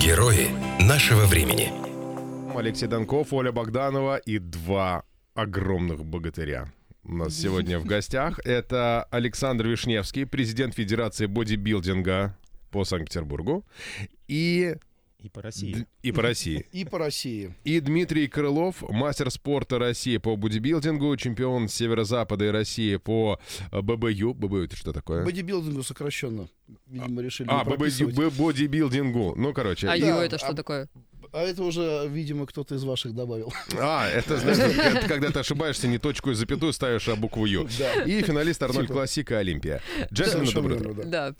Герои нашего времени. Алексей Донков, Оля Богданова и два огромных богатыря. У нас сегодня в гостях это Александр Вишневский, президент Федерации бодибилдинга по Санкт-Петербургу, и И по России. И по России. И по России. И Дмитрий Крылов, мастер спорта России по бодибилдингу, чемпион Северо-Запада и России по э, ББЮ. ББЮ это что такое? Бодибилдингу сокращенно. Видимо, решили А, ББЮ, бодибилдингу. Ну, короче. А Ю это что а- такое? А это уже, видимо, кто-то из ваших добавил. А, это значит, это когда ты ошибаешься, не точку и запятую ставишь, а букву Ю. Да. И финалист Арнольд Типа. Классика Олимпия. Совершенно доброе утро. да.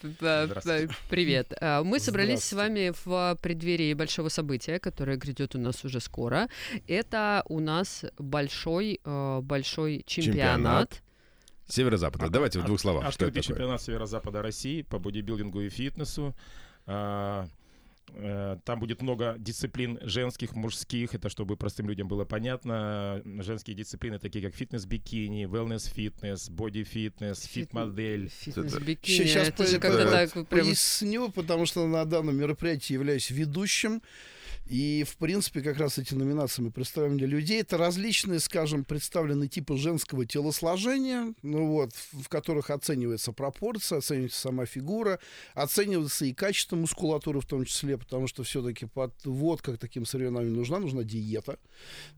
Привет. А, Мы собрались с вами в преддверии большого события, которое грядет у нас уже скоро. Это у нас большой, э, большой Чемпионат. чемпионат. Северо-запада. Давайте в двух словах. А что Открытый это такое? чемпионат Северо-Запада России по бодибилдингу и фитнесу. А, Там будет много дисциплин женских, мужских. Это чтобы простым людям было понятно. Женские дисциплины такие как фитнес-бикини, wellness-фитнес, боди-фитнес, фит-модель. Фитнес-бикини. Сейчас Это по- так прям... Поясню, потому что на данном мероприятии являюсь ведущим. И, в принципе, как раз эти номинации мы представляем для людей. Это различные, скажем, представлены типы женского телосложения, ну вот, в которых оценивается пропорция, оценивается сама фигура, оценивается и качество мускулатуры в том числе, потому что все-таки подводка к таким соревнованиям нужна, нужна диета.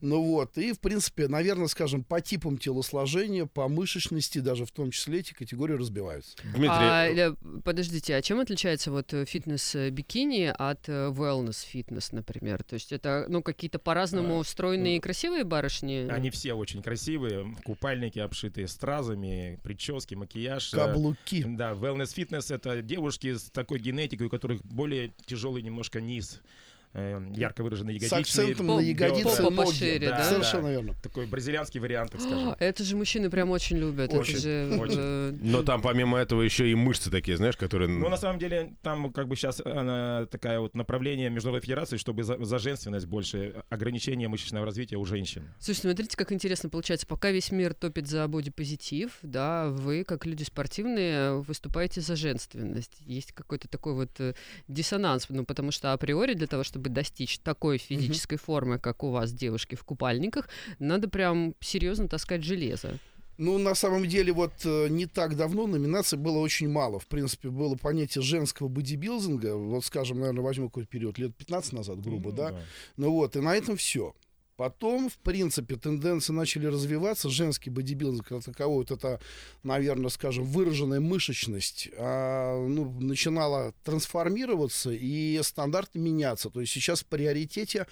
Ну вот, и, в принципе, наверное, скажем, по типам телосложения, по мышечности даже в том числе эти категории разбиваются. Дмитрий, А, Ля, подождите, а чем отличается вот э, фитнес-бикини от э, wellness-фитнес, например? То есть это, ну, какие-то по-разному А, стройные и красивые барышни? Они все очень красивые. Купальники обшитые стразами, прически, макияж. э, Каблуки. Да, wellness фитнес это девушки с такой генетикой, у которых более тяжелый немножко низ, э, ярко выраженные С ягодичные. акцентом По- на ягодицы попа ноги. пошире, да? Совершенно верно. Такой бразильянский вариант, так А, скажем. Это же мужчины прям очень любят. Очень, же, очень. э, но там помимо этого еще и мышцы такие, знаешь, которые... Ну, на самом деле, там как бы сейчас она, такая вот направление Международной Федерации, чтобы за, за женственность больше, ограничение мышечного развития у женщин. Слушайте, смотрите, как интересно получается. Пока весь мир топит за бодипозитив, да, вы, как люди спортивные, выступаете за женственность. Есть какой-то такой вот э, диссонанс, ну, потому что априори для того, чтобы достичь такой физической формы, как у вас, девушки, в купальниках, надо прям серьезно таскать железо. Ну, на самом деле, вот э, не так давно номинаций было очень мало. В принципе, было понятие женского бодибилдинга. Вот, скажем, наверное, возьму какой-то период, лет 15 назад, грубо, Ну, да? Ну вот, и на этом все. Потом, в принципе, тенденции начали развиваться. Женский бодибилдинг как таковой, вот это, наверное, скажем, выраженная мышечность, а, ну, начинала трансформироваться и стандарты меняться. То есть сейчас в приоритете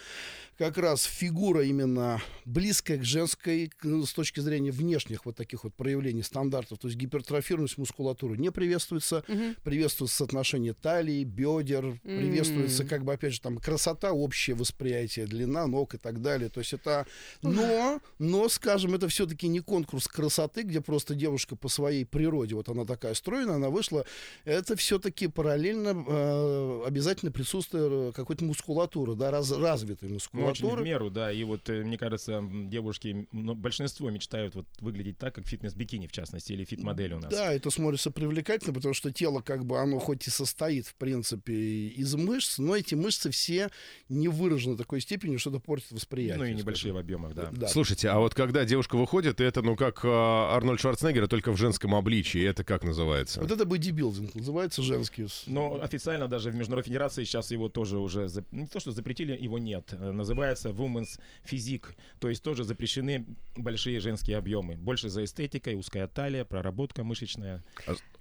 как раз фигура именно близкая к женской к- с точки зрения внешних вот таких вот проявлений стандартов. То есть гипертрофированность мускулатуры не приветствуется, Мгм. приветствуется соотношение талии, бедер, приветствуется М. как бы опять же там красота, общее восприятие, длина ног и так далее. То есть это, но, но, скажем, это все-таки не конкурс красоты, где просто девушка по своей природе, вот она такая стройная, она вышла. Это все-таки параллельно э, обязательно присутствие э, какой-то мускулатуры, да, раз- развитой Ну, мускулатуры. Очень в меру, да. И вот, э, мне кажется, девушки, ну, большинство мечтают вот выглядеть так, как фитнес-бикини, в частности, или фит-модель у нас. Да, это смотрится привлекательно, потому что тело, как бы, оно хоть и состоит, в принципе, из мышц, но эти мышцы все не выражены такой степени, что это портит восприятие. Ну и скажем. небольшие в объемах, да. Да. Слушайте, а вот когда девушка выходит, это, ну, как а, Арнольд Шварценеггер, только в женском обличии. Это как называется? Вот это бодибилдинг, называется женский. Но официально даже в Международной Федерации сейчас его тоже уже, зап- не то что запретили, его нет. Э, Называется Women's Physique. То есть тоже запрещены большие женские объемы. Больше за эстетикой, узкая талия, проработка мышечная.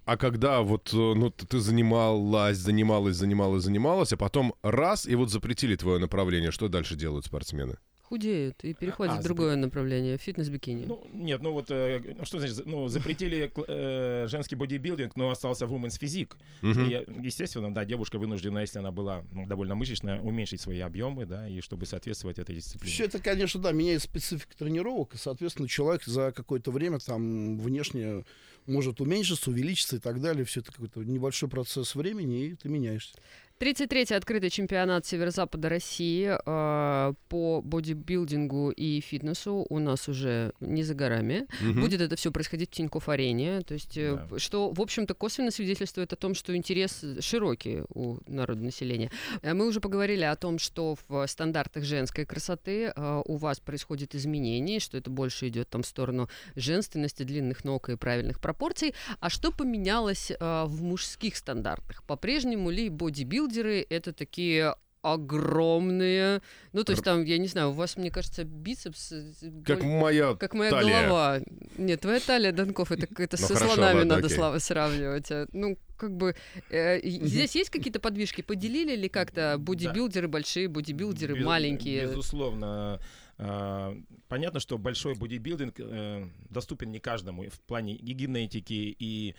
А когда вот, э, ну, ты занималась, занималась, занималась, занималась, а потом раз, и вот запретили твое направление, что дальше делают спортсмены? Худеют и переходят А, в другое направление, фитнес-бикини. Ну, нет, ну вот, э, ну, что значит, ну, запретили э, женский бодибилдинг, но остался Women's Physique. Мгм. И, естественно, да, девушка вынуждена, если она была ну, довольно мышечная, уменьшить свои объемы, да, и чтобы соответствовать этой дисциплине. Все это, конечно, да, меняет специфика тренировок, и, соответственно, человек за какое-то время там внешне может уменьшиться, увеличиться и так далее. Все это какой-то небольшой процесс времени, и ты меняешься. 33-й открытый чемпионат Северо-Запада России э, по бодибилдингу и фитнесу у нас уже не за горами. Мгм. Будет это все происходить в Тинькофф-арене. То есть, э, Да. что, в общем-то, косвенно свидетельствует о том, что интерес широкий у народа населения. Э, Мы уже поговорили о том, что в стандартах женской красоты э, у вас происходит изменение, что это больше идет там в сторону женственности, длинных ног и правильных пропорций. А что поменялось э, в мужских стандартах? По-прежнему ли бодибилдеры это такие огромные, ну то есть там, я не знаю, у вас, мне кажется, бицепс э, Как боль- моя как моя талия. голова. Нет, твоя талия, Данков, это это Ну, со хорошо, слонами ладно, надо окей. слава сравнивать. А, Ну, как бы э, здесь есть какие-то подвижки? Поделили ли как-то бодибилдеры большие, бодибилдеры Без- маленькие? Безусловно. А, Понятно, что большой бодибилдинг э, доступен не каждому. В плане и генетики, и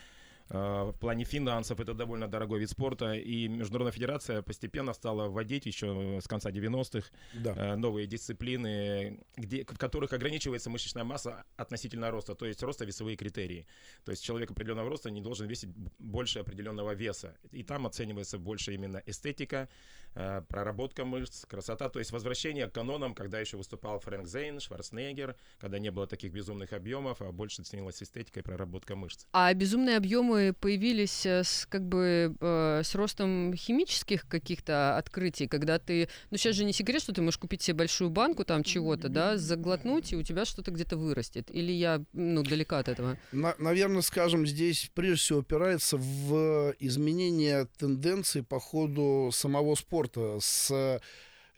в плане финансов это довольно дорогой вид спорта. И Международная федерация постепенно стала вводить еще с конца 90-х Да. э, новые дисциплины, где, в которых ограничивается мышечная масса относительно роста, то есть роста весовые критерии. То есть человек определенного роста не должен весить больше определенного веса. И там оценивается больше именно эстетика, э, проработка мышц, красота, то есть возвращение к канонам, когда еще выступал Фрэнк Зейн, Шварценеггер, когда не было таких безумных объемов, а больше ценилась эстетика и проработка мышц. А безумные объемы появились э, с как бы э, с ростом химических каких-то открытий, когда ты, ну сейчас же не секрет, что ты можешь купить себе большую банку там чего-то, да, заглотнуть и у тебя что-то где-то вырастет. Или я, ну далека от этого. наверное, скажем, здесь прежде всего опирается в изменение тенденций по ходу самого спорта с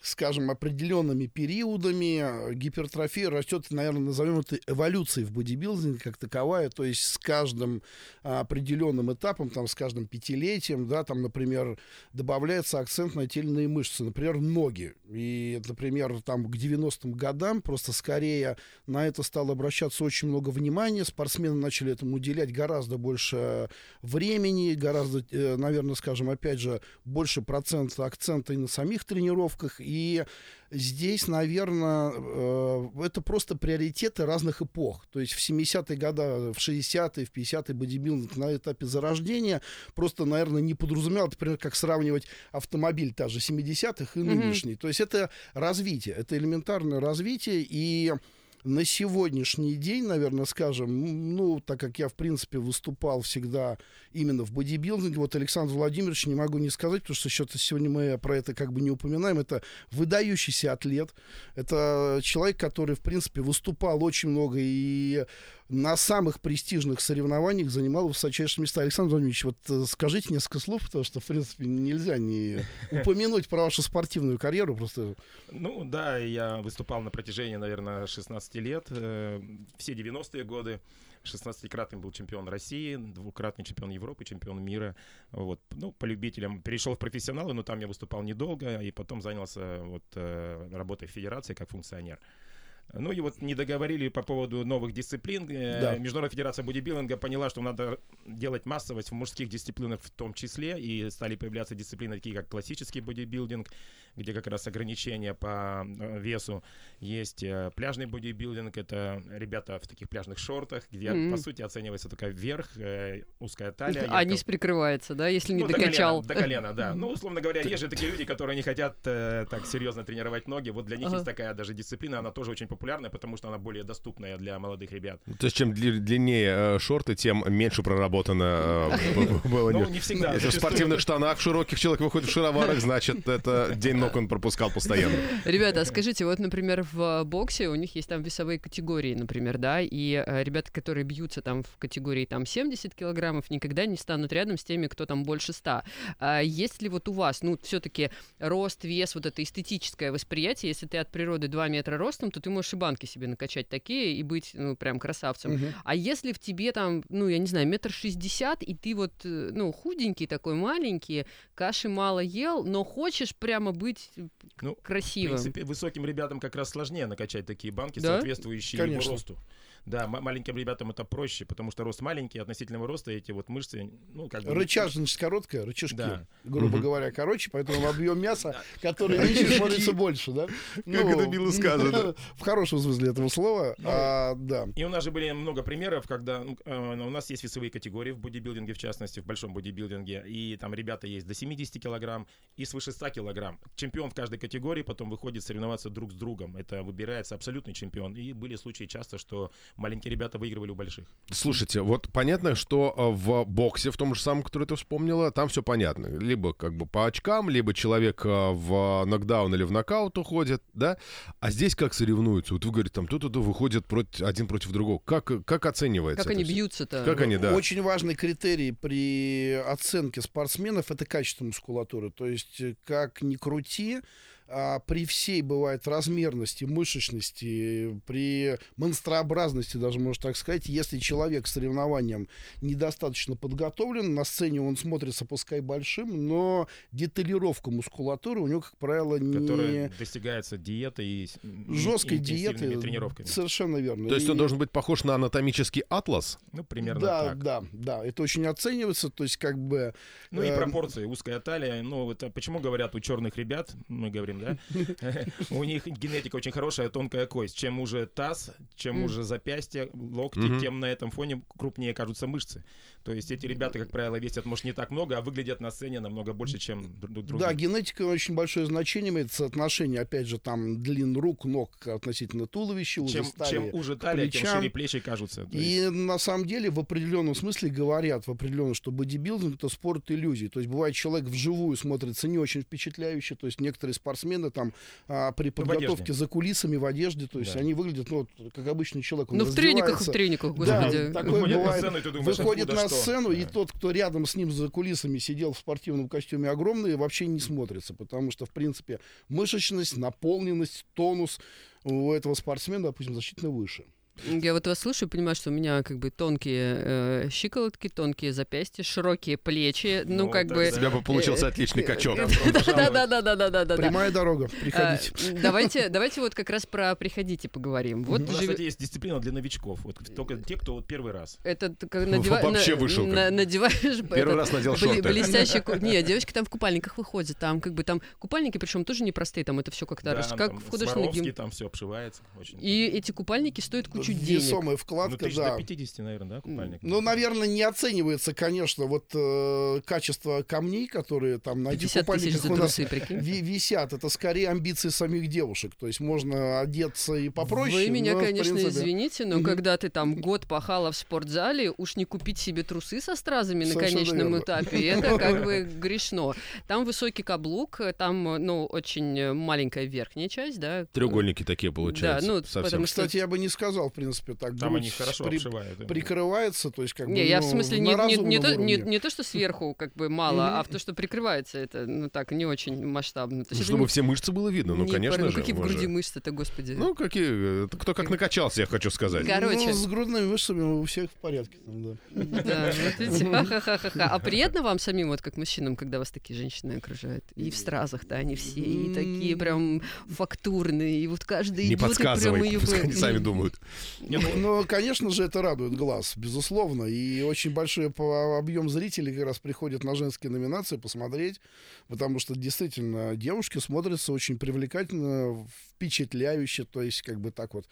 скажем, определенными периодами гипертрофия растет, наверное, назовем это эволюцией в бодибилдинге как таковая, то есть с каждым а, определенным этапом, там, с каждым пятилетием, да, там, например, добавляется акцент на те или иные мышцы, например, ноги. И, например, там к 90-м годам просто скорее на это стало обращаться очень много внимания, спортсмены начали этому уделять гораздо больше времени, гораздо, э, наверное, скажем, опять же, больше процента акцента и на самих тренировках, и здесь, наверное, э, это просто приоритеты разных эпох. То есть в 70-е годы, в 60-е, в 50-е бодибилдинг на этапе зарождения просто, наверное, не подразумевал, например, как сравнивать автомобиль та же 70-х и нынешний. То есть это развитие, это элементарное развитие, и на сегодняшний день, наверное, скажем, ну, так как я, в принципе, выступал всегда именно в бодибилдинге, вот Александр Владимирович, не могу не сказать, потому что что-то сегодня мы про это как бы не упоминаем, это выдающийся атлет, это человек, который, в принципе, выступал очень много и на самых престижных соревнованиях занимал высочайшие места. Александр Владимирович, вот э, скажите несколько слов, потому что, в принципе, нельзя не упомянуть про вашу спортивную карьеру, просто Ну да, я выступал на протяжении, наверное, 16 лет, э, все 90-е годы. 16-кратный был чемпион России, двукратный чемпион Европы, чемпион мира. Вот. Ну, по любителям. Перешел в профессионалы, но там я выступал недолго, и потом занялся вот, э, работой в федерации как функционер. Ну и вот не договорили по поводу новых дисциплин. Э, Да. Международная федерация бодибилдинга поняла, что надо делать массовость в мужских дисциплинах в том числе, и стали появляться дисциплины такие, как классический бодибилдинг, где как раз ограничения по э, весу. Есть э, пляжный бодибилдинг, это ребята в таких пляжных шортах, где, Мгм. по сути, оценивается только верх, э, узкая талия. А низ прикрывается, да, если не ну, до колена, докачал. До колена, да. Ну, условно говоря, есть же такие люди, которые не хотят э, так серьезно тренировать ноги. Вот для них есть такая даже дисциплина, она тоже очень популярная, потому что она более доступная для молодых ребят. То есть чем дли- длиннее э, шорты, тем меньше проработано э, было. Ну, не всегда. Если в спортивных штанах широких человек выходит в шароварах, значит, это день ног он пропускал постоянно. Ребята, а скажите, вот, например, в боксе у них есть там весовые категории, например, да, и э, ребята, которые бьются там в категории там 70 килограммов, никогда не станут рядом с теми, кто там больше 100. А есть ли вот у вас, ну, все-таки рост, вес, вот это эстетическое восприятие, если ты от природы 2 метра ростом, то ты можешь и банки себе накачать такие и быть, ну, прям красавцем. Мгм. А если в тебе там, ну, я не знаю, метр шестьдесят, и ты вот, э, ну, худенький такой, маленький, каши мало ел, но хочешь прямо быть э, Ну, В красивым. принципе, высоким ребятам как раз сложнее накачать такие банки, Да? соответствующие Конечно. его росту. Да, ма- маленьким ребятам это проще, потому что рост маленький, относительного роста эти вот мышцы, ну, как бы... Рычажность короткая, рычажки, Да. грубо Мгм. говоря, короче, поэтому объем мяса, который меньше, смотрится больше, да? Как это мило сказано. В хорошем смысле этого слова, Ну, а, да. И у нас же были много примеров, когда ну, э, у нас есть весовые категории в бодибилдинге, в частности, в большом бодибилдинге, и там ребята есть до 70 килограмм и свыше 100 килограмм. Чемпион в каждой категории потом выходит соревноваться друг с другом. Это выбирается абсолютный чемпион. И были случаи часто, что маленькие ребята выигрывали у больших. Слушайте, вот понятно, что э, в боксе, в том же самом, который ты вспомнила, там все понятно. Либо как бы по очкам, либо человек э, в нокдаун или в нокаут уходит, да? А здесь как соревнуются? Вот вы говорите, там кто-то выходит против, один против другого. Как, как оценивается Как это они бьются-то? Как они, да. Очень важный критерий при оценке спортсменов это качество мускулатуры. То есть, как ни крути, а при всей бывает размерности, мышечности, при монстрообразности, даже можно так сказать, если человек к соревнованиям недостаточно подготовлен, на сцене он смотрится пускай большим, но деталировка мускулатуры у него, как правило, Которая не достигается диетой и жесткой диеты. тренировками. Совершенно верно. То есть он И- должен быть похож на анатомический атлас? Ну, примерно да, так. да, да, это очень оценивается, то есть как бы Ну и Эм. пропорции, узкая талия. Ну, это почему говорят у черных ребят, мы говорим, да, у них генетика очень хорошая, тонкая кость. Чем уже таз, чем уже запястье, локти, тем на этом фоне крупнее кажутся мышцы. То есть эти ребята, как правило, весят, может, не так много, а выглядят на сцене намного больше, чем дру- дру- другие. Да, генетика очень большое значение имеет, соотношение, опять же, там, длин рук, ног относительно туловища, уже чем, стали. чем уже талия, тем плечам. шире плечи кажутся. Есть И на самом деле в определенном смысле говорят, в определенном, что бодибилдинг это спорт иллюзий. То есть бывает человек вживую смотрится не очень впечатляюще. То есть некоторые спортсмены там а, при Ну, подготовке за кулисами в одежде, то есть Да. они выглядят, ну, вот, как обычный человек. Он Ну, в трениках, в трениках, Да, господи. такое Выходит на бывает. сцену, и ты думаешь, Выходит откуда на что? Сцену, и Да. тот, кто рядом с ним за кулисами сидел в спортивном костюме огромный, вообще не смотрится, потому что, в принципе, мышечность, наполненность, тонус у этого спортсмена, допустим, значительно выше. Я вот вас слушаю и понимаю, что у меня как бы тонкие э, щиколотки, тонкие запястья, широкие плечи, ну, Ну, как да, бы... У тебя бы получился отличный качок. Да-да-да-да-да-да-да. Прямая дорога, приходите. А, Давайте, давайте вот как раз про приходите поговорим. Вот У нас, кстати, есть дисциплина для новичков. Вот только те, кто вот первый раз. Это как Вообще вышел надеваешь Первый раз надел шорты. блестящий Не, девочки там в купальниках выходят, там как бы там купальники, причем тоже непростые, там это все как-то Да, как в художественном Сваровский, гим. там все обшивается. И эти купальники стоят кучу денег. Весомая Ну, вкладка, тысяч да. до 50, наверное, да, купальник? Ну, наверное, не оценивается, конечно, вот э, качество камней, которые там на этих 50 тысяч купальниках у нас висят. Это скорее амбиции самих девушек. То есть можно одеться и попроще. Вы меня, но, конечно, принципе, извините, но Мгм. когда ты там год пахала в спортзале, уж не купить себе трусы со стразами на конечном верно. этапе, это как бы грешно. Там высокий каблук, там, ну, очень маленькая верхняя часть, да. Треугольники такие получаются. Да, ну, совсем. потому что- Кстати, я бы не сказал, принципе, так. Там грудь они хорошо при- обшивают. прикрывается, то есть как бы Не, я в ну, смысле на не, не, не, то, не, не то, что сверху как бы мало, а в то, что прикрывается это, ну так, не очень масштабно. То Ну, чтобы не- все мышцы было видно, ну, не конечно пар- ну, же. какие в груди же- мышцы-то, господи. Ну, какие... э, Кто как накачался, я хочу сказать. Короче. Ну, с грудными мышцами у всех в порядке. там, да. Да, вот эти ха-ха-ха-ха. А приятно вам самим, вот как мужчинам, когда вас такие женщины окружают? И в стразах-то они все, и такие прям фактурные, и вот каждый Не идет подсказывай, пускай они сами думают. Ну, Ну, конечно же, это радует глаз, безусловно. И очень большой объем зрителей как раз приходит на женские номинации посмотреть, потому что действительно девушки смотрятся очень привлекательно, впечатляюще, то есть как бы так вот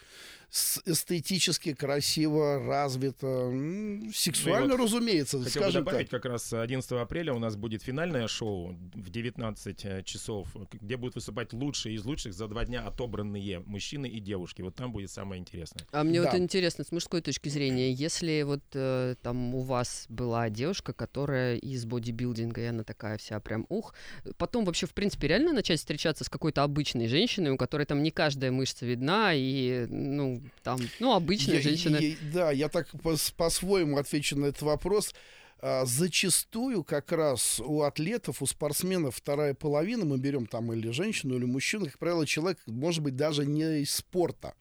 эстетически красиво, развито, м, сексуально, Ну вот разумеется, Хотел бы скажем добавить, так. как раз 11 апреля у нас будет финальное шоу в 19 э, часов, где будут выступать лучшие из лучших за два дня отобранные мужчины и девушки. Вот там будет самое интересное. А мне вот Да. интересно, с мужской точки зрения, если вот э, там у вас была девушка, которая из бодибилдинга, и она такая вся прям ух, потом вообще, в принципе, реально начать встречаться с какой-то обычной женщиной, у которой там не каждая мышца видна, и, ну, там, ну, обычная Я- женщина. я- да, я так пос- по-своему отвечу на этот вопрос. А, Зачастую как раз у атлетов, у спортсменов вторая половина, мы берем там или женщину, или мужчину, как правило, человек, может быть, даже не из спорта.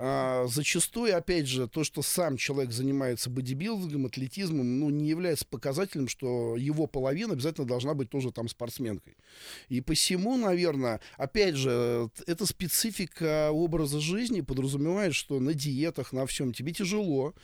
А, зачастую, опять же, то, что сам человек занимается бодибилдингом, атлетизмом, ну, не является показателем, что его половина обязательно должна быть тоже там спортсменкой. И посему, наверное, опять же, это специфика образа жизни подразумевает, что на диетах, на всем тебе тяжело,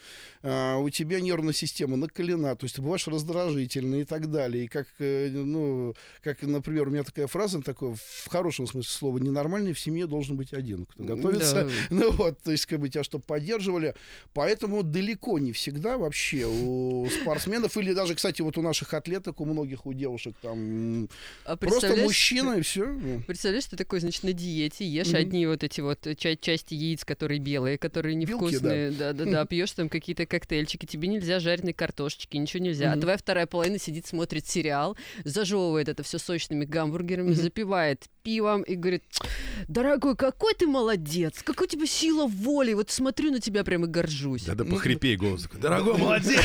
а, у тебя нервная система накалена, то есть ты бываешь раздражительный и так далее. И как, э, ну, как, например, у меня такая фраза, такое, в хорошем смысле слова, ненормальный в семье должен быть один, кто готовится. Да. Ну вот, то есть, как бы тебя чтобы поддерживали. Поэтому далеко не всегда вообще у спортсменов, или даже, кстати, вот у наших атлеток, у многих, у девушек там А просто мужчина и все. Представляешь, ты такой, значит, на диете, ешь Мгм. одни вот эти вот ча- части яиц, которые белые, которые невкусные, да-да-да, пьешь там какие-то коктейльчики, тебе нельзя жареной картошечки, ничего нельзя. А Мгм. твоя вторая половина сидит, смотрит сериал, зажевывает это все сочными гамбургерами, Мгм. запивает пивом и говорит, дорогой, какой ты молодец, какой у тебя сила воли, вот смотрю на тебя прям и горжусь. Да-да, похрипей голос. Дорогой, молодец!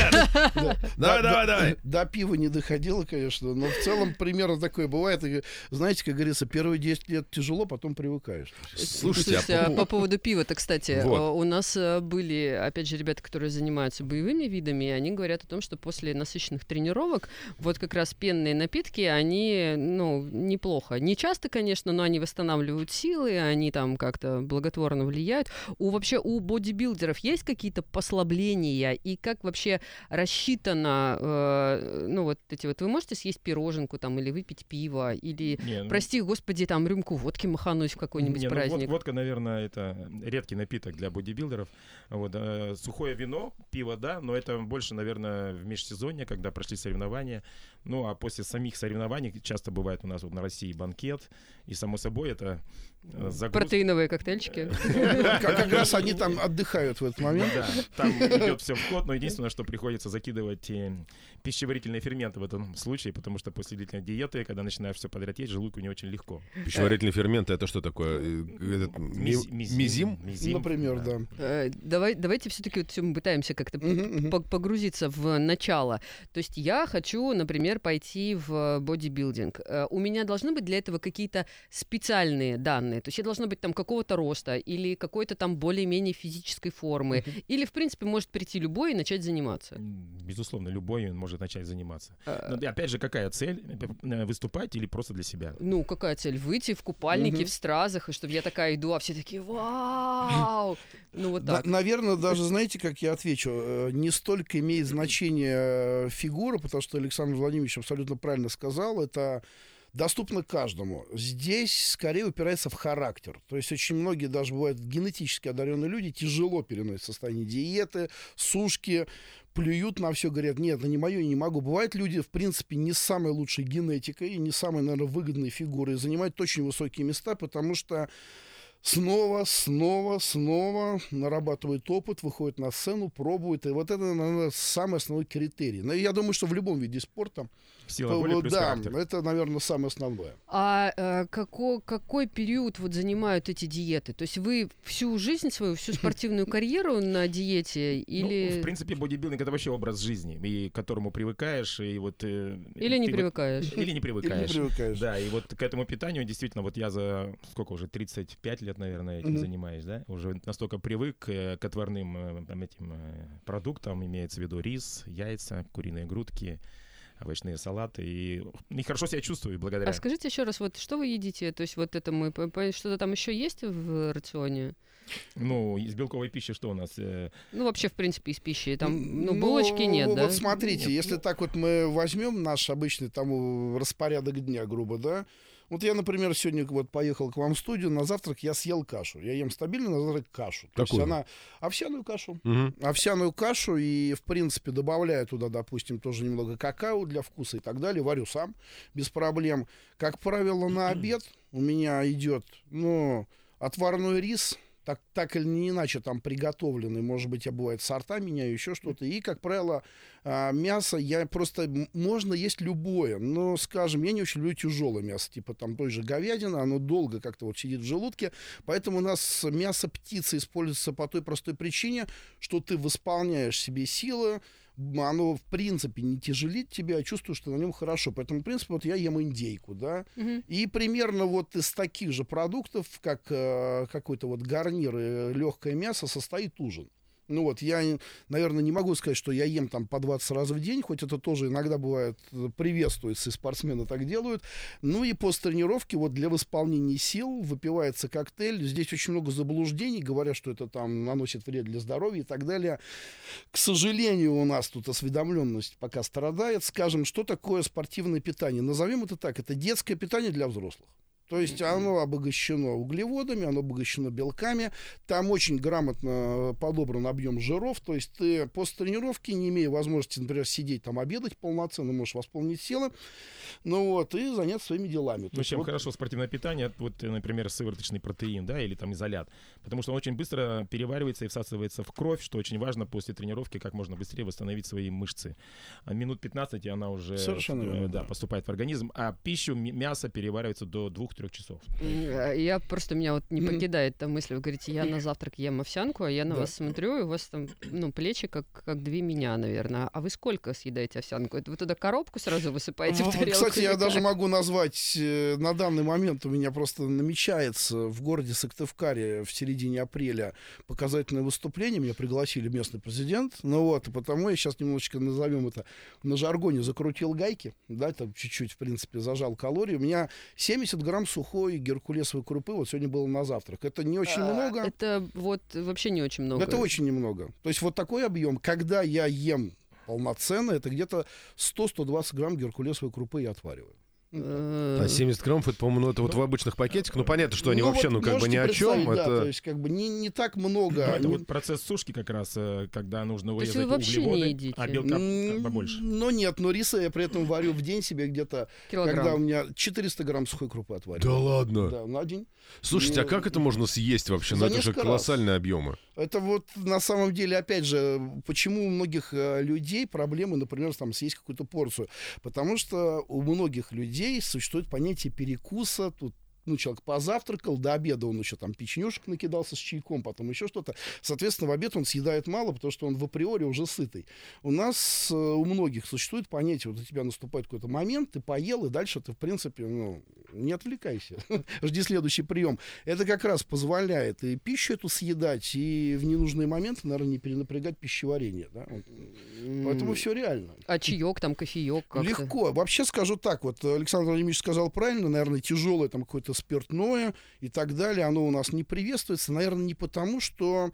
Да. Давай, давай, давай. До пива не доходило, конечно, но в целом примерно такое бывает. Знаете, как говорится, первые 10 лет тяжело, потом привыкаешь. Слушайте, а а по- по поводу пива-то, кстати, э, у нас э, были, опять же, ребята, которые занимаются боевыми видами, и они говорят о том, что после насыщенных тренировок вот как раз пенные напитки, они, ну, неплохо. Не часто, конечно, но они восстанавливают силы, они там как-то благотворно влияют. У вообще у бодибилдеров есть какие-то послабления и как вообще рассчитано, э, ну вот эти вот, вы можете съесть пироженку там или выпить пиво или Не, ну, Прости, господи, там рюмку водки махануть в какой-нибудь Не, ну, вод- праздник. водка, наверное, это редкий напиток для бодибилдеров. Вот, э, сухое вино, пиво, да, но это больше, наверное, в межсезонье, когда прошли соревнования. Ну, а после самих соревнований часто бывает у нас вот на России банкет. И, само собой, это э, загруз- Протеиновые коктейльчики. Как, как раз они там отдыхают в этот момент. Да, там идет все в ход, но единственное, что приходится закидывать э, пищеварительные ферменты в этом случае, потому что после длительной диеты, когда начинаешь все подряд есть, желудку не очень легко. Пищеварительные ферменты это что такое? Э, этот ми- Миз- Мизим? Например, да. Э, Давай, давайте все-таки вот мы пытаемся как-то погрузиться в начало. То есть я хочу, например, пойти в бодибилдинг. У меня должны быть для этого какие-то специальные данные. То есть я должна быть там какого-то роста или какой-то там более-менее физической формы. Или, в принципе, может прийти любой и начать заниматься. Безусловно, любой может начать заниматься. Э, Но, и опять же, какая цель? Э, Выступать или просто для себя? Ну, какая цель? Выйти в купальнике, Мгм. в стразах, и чтобы я такая иду, а все такие «Вау!» Ну, вот так. наверное, даже, знаете, как я отвечу, э, не столько имеет значение э, фигура, потому что Александр Владимирович абсолютно правильно сказал, это доступно каждому. Здесь скорее упирается в характер. То есть очень многие, даже бывают генетически одаренные люди, тяжело переносят состояние диеты, сушки, плюют на все, говорят, нет, это не мое, не могу. Бывают люди, в принципе, не с самой лучшей генетикой, не самой, наверное, выгодной фигурой, занимают очень высокие места, потому что снова, снова, снова нарабатывает опыт, выходит на сцену, пробует. И вот это, наверное, самый основной критерий. Но я думаю, что в любом виде спорта, Сила то воли вот плюс да, характер. это, наверное, самое основное. А э, како- какой период вот занимают эти диеты? То есть вы всю жизнь свою, всю спортивную карьеру на диете или, Ну, в принципе, бодибилдинг это вообще образ жизни, и к которому привыкаешь, и вот... э, или не ты вот- привыкаешь? Или не Или не привыкаешь. привыкаешь. Да, и вот к этому питанию действительно, вот я за сколько уже, 35 лет, наверное, этим Мгм. занимаюсь, да, уже настолько привык э, к отварным э, там, этим э, продуктам, имеется в виду рис, яйца, куриные грудки, овощные салаты, и, и хорошо себя чувствую благодаря. А скажите еще раз, вот что вы едите? То есть вот это мы что-то там еще есть в рационе? Ну, из белковой пищи что у нас? Ну вообще в принципе из пищи там, ну Ну, булочки нет, вот да? смотрите, Нет, если ну- так вот мы возьмем наш обычный там распорядок дня, грубо, да, вот я, например, сегодня вот поехал к вам в студию, на завтрак я съел кашу. Я ем стабильно на завтрак кашу. То есть Какую? она овсяную кашу. Мгм. овсяную кашу и, в принципе, добавляю туда, допустим, тоже немного какао для вкуса и так далее. Варю сам, без проблем. Как правило, на обед у меня идет, ну, отварной рис, так, так или не иначе там приготовленный, может быть, я бывает сорта меняю, еще что-то. И, как правило, а, мясо я просто... Можно есть любое, но, скажем, я не очень люблю тяжелое мясо, типа там той же говядины, оно долго как-то вот сидит в желудке, поэтому у нас мясо птицы используется по той простой причине, что ты восполняешь себе силы, оно в принципе не тяжелит тебя, а чувствуешь, что на нем хорошо. Поэтому, в принципе, вот я ем индейку, да, Мгм. и примерно вот из таких же продуктов, как э, какой-то вот гарнир и легкое мясо, состоит ужин. Ну вот, я, наверное, не могу сказать, что я ем там по 20 раз в день, хоть это тоже иногда бывает, приветствуется, и спортсмены так делают. Ну и после тренировки вот для восполнения сил выпивается коктейль. Здесь очень много заблуждений, говорят, что это там наносит вред для здоровья и так далее. К сожалению, у нас тут осведомленность пока страдает. Скажем, что такое спортивное питание? Назовем это так. Это детское питание для взрослых. То есть оно обогащено углеводами, оно обогащено белками. Там очень грамотно подобран объем жиров. То есть ты после тренировки, не имея возможности, например, сидеть там обедать полноценно, можешь восполнить силы, ну вот, и заняться своими делами. Ну, чем вот хорошо спортивное питание, вот, э, например, сывороточный протеин, да, или там изолят, потому что он очень быстро переваривается и всасывается в кровь, что очень важно после тренировки как можно быстрее восстановить свои мышцы. А минут 15 и она уже Совершенно э, верно, да, да. поступает в организм, а пищу, мясо переваривается до 2-3 часов. М, Я просто меня вот не покидает та мысль. Вы говорите, я на завтрак ем овсянку, а я на Да. вас смотрю, и у вас там ну, плечи как, как две меня, наверное. А вы сколько съедаете овсянку? Это вы туда коробку сразу высыпаете в Ну, тарелку? Кстати, я даже могу назвать, э, на данный момент у меня просто намечается в городе Сыктывкаре в середине апреля показательное выступление. Меня пригласили местный президент. Ну вот, и потому я сейчас немножечко назовем это на жаргоне закрутил гайки, да, там чуть-чуть, в принципе, зажал калории. У меня 70 грамм сухой геркулесовой крупы вот сегодня было на завтрак. Это не очень А, много. Это вот вообще не очень много. Это очень немного. То есть вот такой объем, когда я ем полноценно, это где-то 100-120 грамм геркулесовой крупы я отвариваю. Э, А 70 граммов, это, по-моему, ну, это вот в обычных пакетиках. Ну, понятно, что они Ну, вообще, вот ну, как бы ни о чем. да, Это... то есть как бы не, не так много. Ну, это Не- вот процесс сушки как раз, э, когда нужно То есть вы вообще не углеводы, едите? а белка побольше. Но нет, но риса я при этом варю в день себе где-то, Килограмм. когда у меня 400 грамм сухой крупы отвариваю. Да ладно. Да, на день. Слушайте, а как это можно съесть вообще? За Ну, это же несколько раз. колоссальные объемы. Это вот на самом деле, опять же, почему у многих э, людей проблемы, например, там съесть какую-то порцию. Потому что у многих людей существует понятие перекуса. Тут ну, человек позавтракал, до обеда он еще там печенюшек накидался с чайком, потом еще что-то. Соответственно, в обед он съедает мало, потому что он в априори уже сытый. У нас, э, у многих существует понятие, вот у тебя наступает какой-то момент, ты поел, и дальше ты, в принципе, ну, не отвлекайся, жди следующий прием. Это как раз позволяет и пищу эту съедать, и в ненужные моменты, наверное, не перенапрягать пищеварение. Да? Вот. Поэтому все реально. А чаек, там, кофеек? Легко. Вообще скажу так, вот Александр Владимирович сказал правильно, наверное, тяжелое там какое-то спиртное и так далее, оно у нас не приветствуется, наверное, не потому, что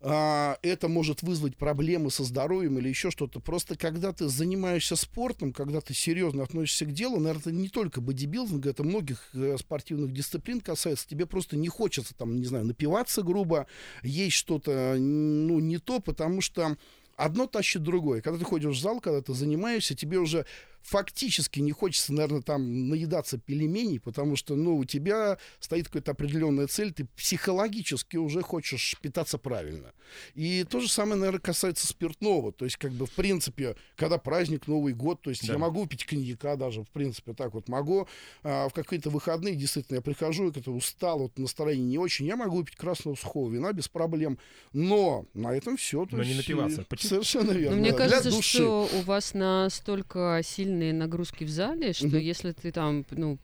а, это может вызвать проблемы со здоровьем или еще что-то. Просто когда ты занимаешься спортом, когда ты серьезно относишься к делу, наверное, это не только бодибилдинг, это многих э, спортивных дисциплин касается. Тебе просто не хочется там, не знаю, напиваться грубо, есть что-то, ну, не то, потому что одно тащит другое. Когда ты ходишь в зал, когда ты занимаешься, тебе уже фактически не хочется, наверное, там наедаться пельменей, потому что, ну, у тебя стоит какая-то определенная цель, ты психологически уже хочешь питаться правильно. И то же самое, наверное, касается спиртного. То есть, как бы, в принципе, когда праздник, Новый год, то есть Да. я могу пить коньяка даже, в принципе, так вот могу. А, в какие-то выходные, действительно, я прихожу, и как-то устал, вот настроение не очень, я могу пить красного сухого вина без проблем. Но на этом все. Но не напиваться. Совершенно верно. Но мне да, кажется, для души. что у вас настолько сильные нагрузки в зале, что если ты там, ну,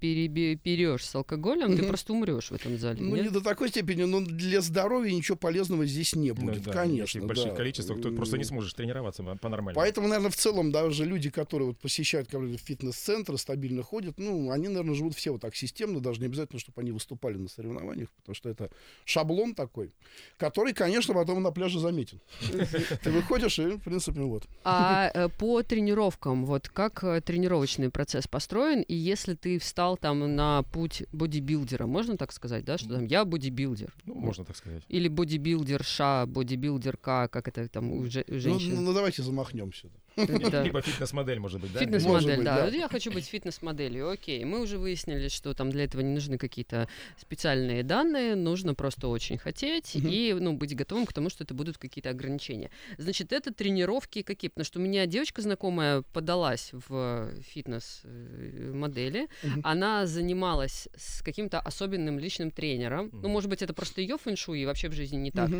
переберешь с алкоголем, ты просто умрешь в этом зале. Ну, не до такой степени, но для здоровья ничего полезного здесь не Ну будет, конечно. если в больших количествах, то просто не сможешь тренироваться по- по-нормальному. Поэтому, наверное, в целом даже люди, которые вот посещают фитнес-центры, стабильно ходят, ну, они, наверное, живут все вот так системно, даже не обязательно, чтобы они выступали на соревнованиях, потому что это шаблон такой, который, конечно, потом на пляже заметен. Ты выходишь и, в принципе, вот. А э, по тренировкам, вот как э, тренировочный процесс построен, и если ты встал там на путь бодибилдера, можно так сказать, да, что там я бодибилдер? Ну, можно так сказать. Или бодибилдерша, бодибилдерка, как это там у, же- у Ну, женщин? ну, давайте замахнемся. Да. Либо фитнес-модель, может быть, да? Фитнес-модель, да. Я хочу быть фитнес-моделью, окей. Мы уже выяснили, что там для этого не нужны какие-то специальные данные, нужно просто очень хотеть и ну, быть готовым к тому, что это будут какие-то ограничения. Значит, это тренировки какие? Потому что у меня девочка знакомая подалась в фитнес-модели, она занималась с каким-то особенным личным тренером. Ну, может быть, это просто ее фэншуй, и вообще в жизни не так.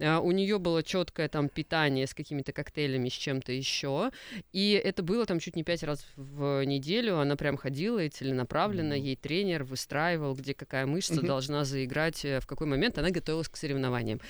А, У нее было четкое там питание с какими-то коктейлями, с чем-то еще. И это было там чуть не пять раз в неделю. Она прям ходила и целенаправленно, Мгм. ей тренер выстраивал, где какая мышца Мгм. должна заиграть, э, в какой момент она готовилась к соревнованиям.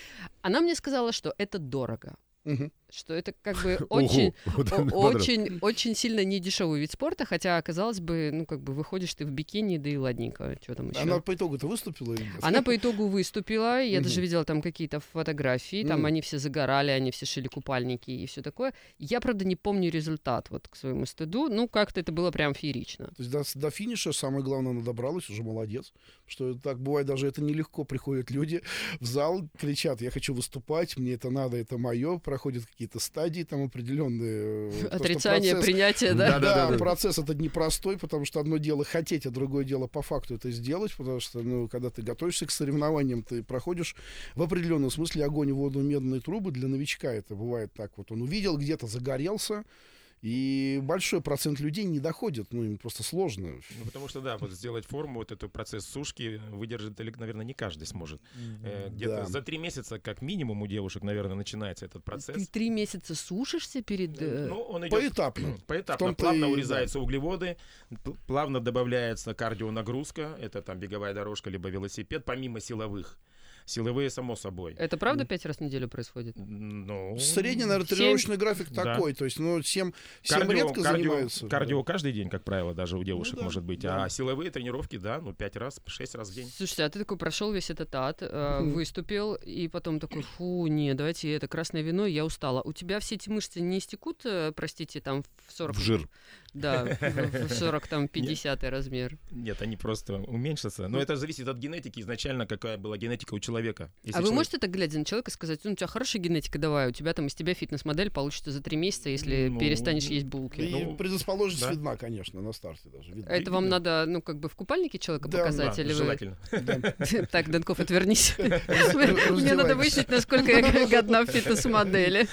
Она мне сказала, что это дорого. Мгм. Что это как бы очень, очень, очень сильно не дешевый вид спорта, хотя, казалось бы, ну, как бы выходишь ты в бикини, да и ладненько, что там еще. Она по итогу-то выступила? или нет? Она по итогу выступила, я даже видела там какие-то фотографии, там они все загорали, они все шили купальники и все такое. Я, правда, не помню результат, вот к своему стыду, ну, как-то это было прям феерично. То есть до, до финиша, самое главное, она добралась, уже молодец. Что так бывает, даже это нелегко. Приходят люди в зал, кричат, я хочу выступать, мне это надо, это мое. Проходят какие-то стадии там определенные. э, Отрицание, процесс- принятие, Да, да? да, Да, да. процесс этот непростой, потому что одно дело хотеть, а другое дело по факту это сделать, потому что, ну, когда ты готовишься к соревнованиям, ты проходишь в определенном смысле огонь, воду, медные трубы. Для новичка это бывает так вот. Он увидел, где-то загорелся, и большой процент людей не доходит, ну, им просто сложно. Ну, потому что, да, вот сделать форму, вот этот процесс сушки выдержит, или, наверное, не каждый сможет. Э, Где-то Да. за три месяца, как минимум, у девушек, наверное, начинается этот Ты процесс. три месяца сушишься перед... э, Ну, он идет Поэтапно. Поэтапно, плавно и- урезаются углеводы, плавно добавляется кардионагрузка, это там беговая дорожка, либо велосипед, помимо силовых. Силовые, само собой. Это правда пять раз в неделю происходит? Ну, Средний, наверное, тренировочный график Да. такой. То есть, ну, всем, всем кардио, редко кардио- занимаются. кардио каждый день, как правило, даже у девушек да, может быть. да. А силовые тренировки, да, ну, пять раз, шесть раз в день. Слушайте, а ты такой прошел весь этот ад, э, выступил, и потом такой, фу, не, давайте это красное вино, я устала. У тебя все эти мышцы не истекут, э, простите, там в 40... В жир. Да, в в 40, там, 50 размер. Нет, они просто уменьшатся. Но это зависит от генетики изначально, какая была генетика у человека. Если а вы можете так, глядя на человека, сказать, ну, у тебя хорошая генетика, давай, у тебя там из тебя фитнес-модель получится за три месяца, если Ну, перестанешь есть булки. И Ну, предрасположенность да. видна, конечно, на старте даже. видно. Это вам надо, ну, как бы в купальнике человека Да, показать? Да, или вы- желательно. Так, Данков, отвернись. Мне надо выяснить, насколько я годна в фитнес-модели.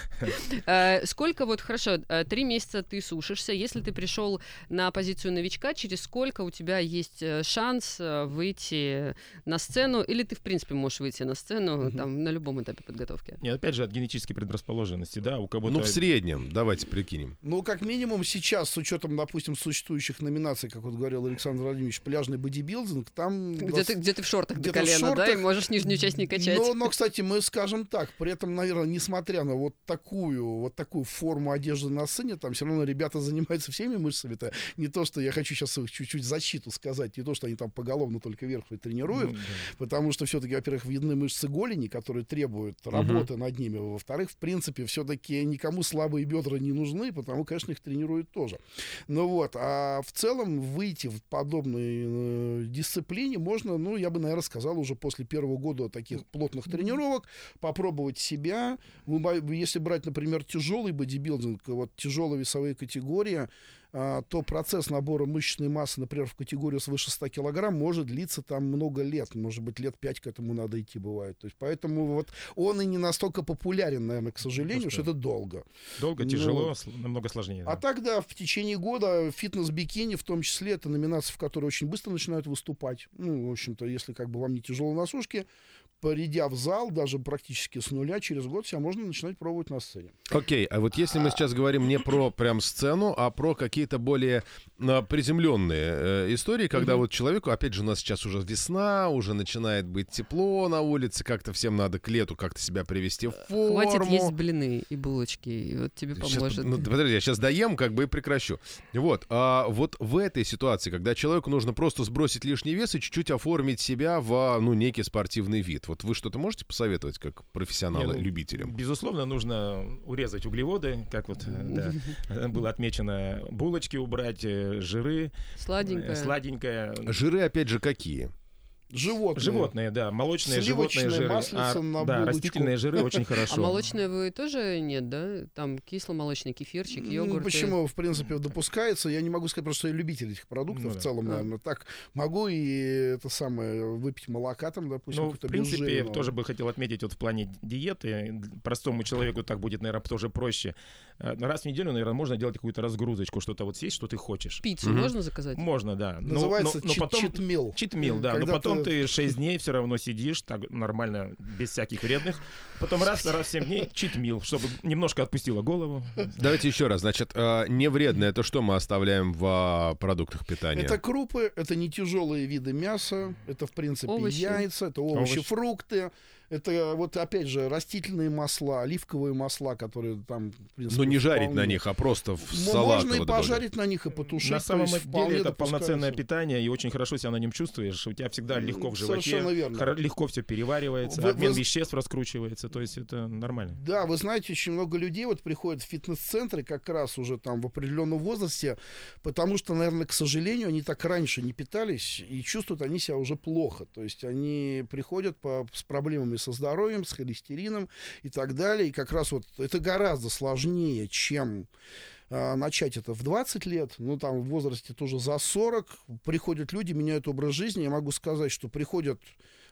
Э, Сколько вот, хорошо, э, три месяца ты сушишься. Если ты пришел на позицию новичка, через сколько у тебя есть э, шанс э, выйти на сцену? Или ты, в принципе, можешь выйти на сцену Мгм. там на любом этапе подготовки? Нет, опять же, от генетической предрасположенности, да, у кого-то... Ну, в среднем, давайте прикинем. Ну, как минимум сейчас, с учетом, допустим, существующих номинаций, как вот говорил Александр Владимирович, пляжный бодибилдинг, там... Где ты, где ты в шортах до колена, да, и шортах. можешь нижнюю часть не качать? Но, но, кстати, мы скажем так, при этом, наверное, несмотря на вот такую, вот такую форму одежды на сцене, там все равно ребята занимаются всеми мышцами-то. Не то, что я хочу сейчас чуть-чуть защиту сказать, не то, что они там поголовно только вверх и тренируют, Ну, да. потому что все-таки, во-первых, видны мышцы голени, которые требуют работы над ними. Во-вторых, в принципе, все-таки никому слабые бедра не нужны, потому, конечно, их тренируют тоже. Ну вот, а в целом выйти в подобной э, дисциплине можно, ну, я бы, наверное, сказал, уже после первого года таких плотных тренировок, попробовать себя. Если брать, например, тяжелый бодибилдинг, вот тяжелые весовые категории, а, то процесс набора мышечной массы, например, в категорию свыше 100 килограмм может длиться там много лет. Может быть, лет 5 к этому надо идти бывает. То есть, поэтому вот он и не настолько популярен, наверное, к сожалению, что- что это долго. Долго, Ну, тяжело, намного сложнее. А да. тогда в течение года фитнес-бикини, в том числе, это номинация, в которой очень быстро начинают выступать. Ну, в общем-то, если как бы вам не тяжело на сушке, придя в зал, даже практически с нуля, через год себя можно начинать пробовать на сцене. Окей, а вот если мы сейчас говорим не про прям сцену, а про какие-то более а, приземленные э, истории, когда Мгм. вот человеку, опять же, у нас сейчас уже весна, уже начинает быть тепло на улице, как-то всем надо к лету как-то себя привести в форму. Хватит есть блины и булочки, и вот тебе Щас, поможет. ну, подожди, я сейчас доем, как бы и прекращу. Вот, а вот в этой ситуации, когда человеку нужно просто сбросить лишний вес и чуть-чуть оформить себя в, ну, некий спортивный вид. Вот вы что-то можете посоветовать как Не, профессионалы, ну, любителям? Безусловно, нужно урезать углеводы, как вот э, да, было отмечено, булочки убрать, э, жиры, э, Сладенькое. сладенькое. Жиры, опять же, какие? Животные. Животные, да, молочные, Сливочное животные жиры. маслица А, на да, булочку. растительные жиры очень хорошо. А молочное вы тоже нет, да? Там кисломолочный кефирчик, Ну, йогурт. Почему, в принципе, допускается? Я не могу сказать, просто я любитель этих продуктов Ну в да. целом, А. наверное. Так могу и это самое выпить молока там, допустим, Ну, в принципе, тоже бы хотел отметить вот в плане диеты. Простому человеку так будет, наверное, тоже проще. Э, Раз в неделю, наверное, можно делать какую-то разгрузочку, что-то вот съесть, что ты хочешь. Пиццу можно заказать? Можно, да. Но- Называется но, но чит- потом... читмил. Читмил, да. Когда но потом ты- ты 6 дней все равно сидишь так нормально, без всяких вредных. Потом раз, раз в 7 дней читмил, чтобы немножко отпустила голову. Давайте еще раз. Значит, э, не вредно это что мы оставляем в а, продуктах питания? Это крупы, это не тяжелые виды мяса, это, в принципе, Овощи. яйца, это овощи, Овощи. фрукты. Это вот опять же растительные масла, оливковые масла, которые там, в принципе, Но Ну, не жарить вполне- на них, а просто в М- салат Можно и пожарить на них и потушить. На самом деле это допускается. полноценное питание, и очень хорошо себя на нем чувствуешь. У тебя всегда легко в животе, совершенно верно. легко все переваривается, Вы- обмен вы- веществ раскручивается, то есть это нормально. Да, вы знаете, очень много людей вот приходят в фитнес-центры как раз уже там в определенном возрасте, потому что, наверное, к сожалению, они так раньше не питались и чувствуют они себя уже плохо. То есть они приходят по, с проблемами со здоровьем, с холестерином и так далее. И как раз вот это гораздо сложнее, чем а, начать это в 20 лет, ну там в возрасте тоже за 40, приходят люди, меняют образ жизни, я могу сказать, что приходят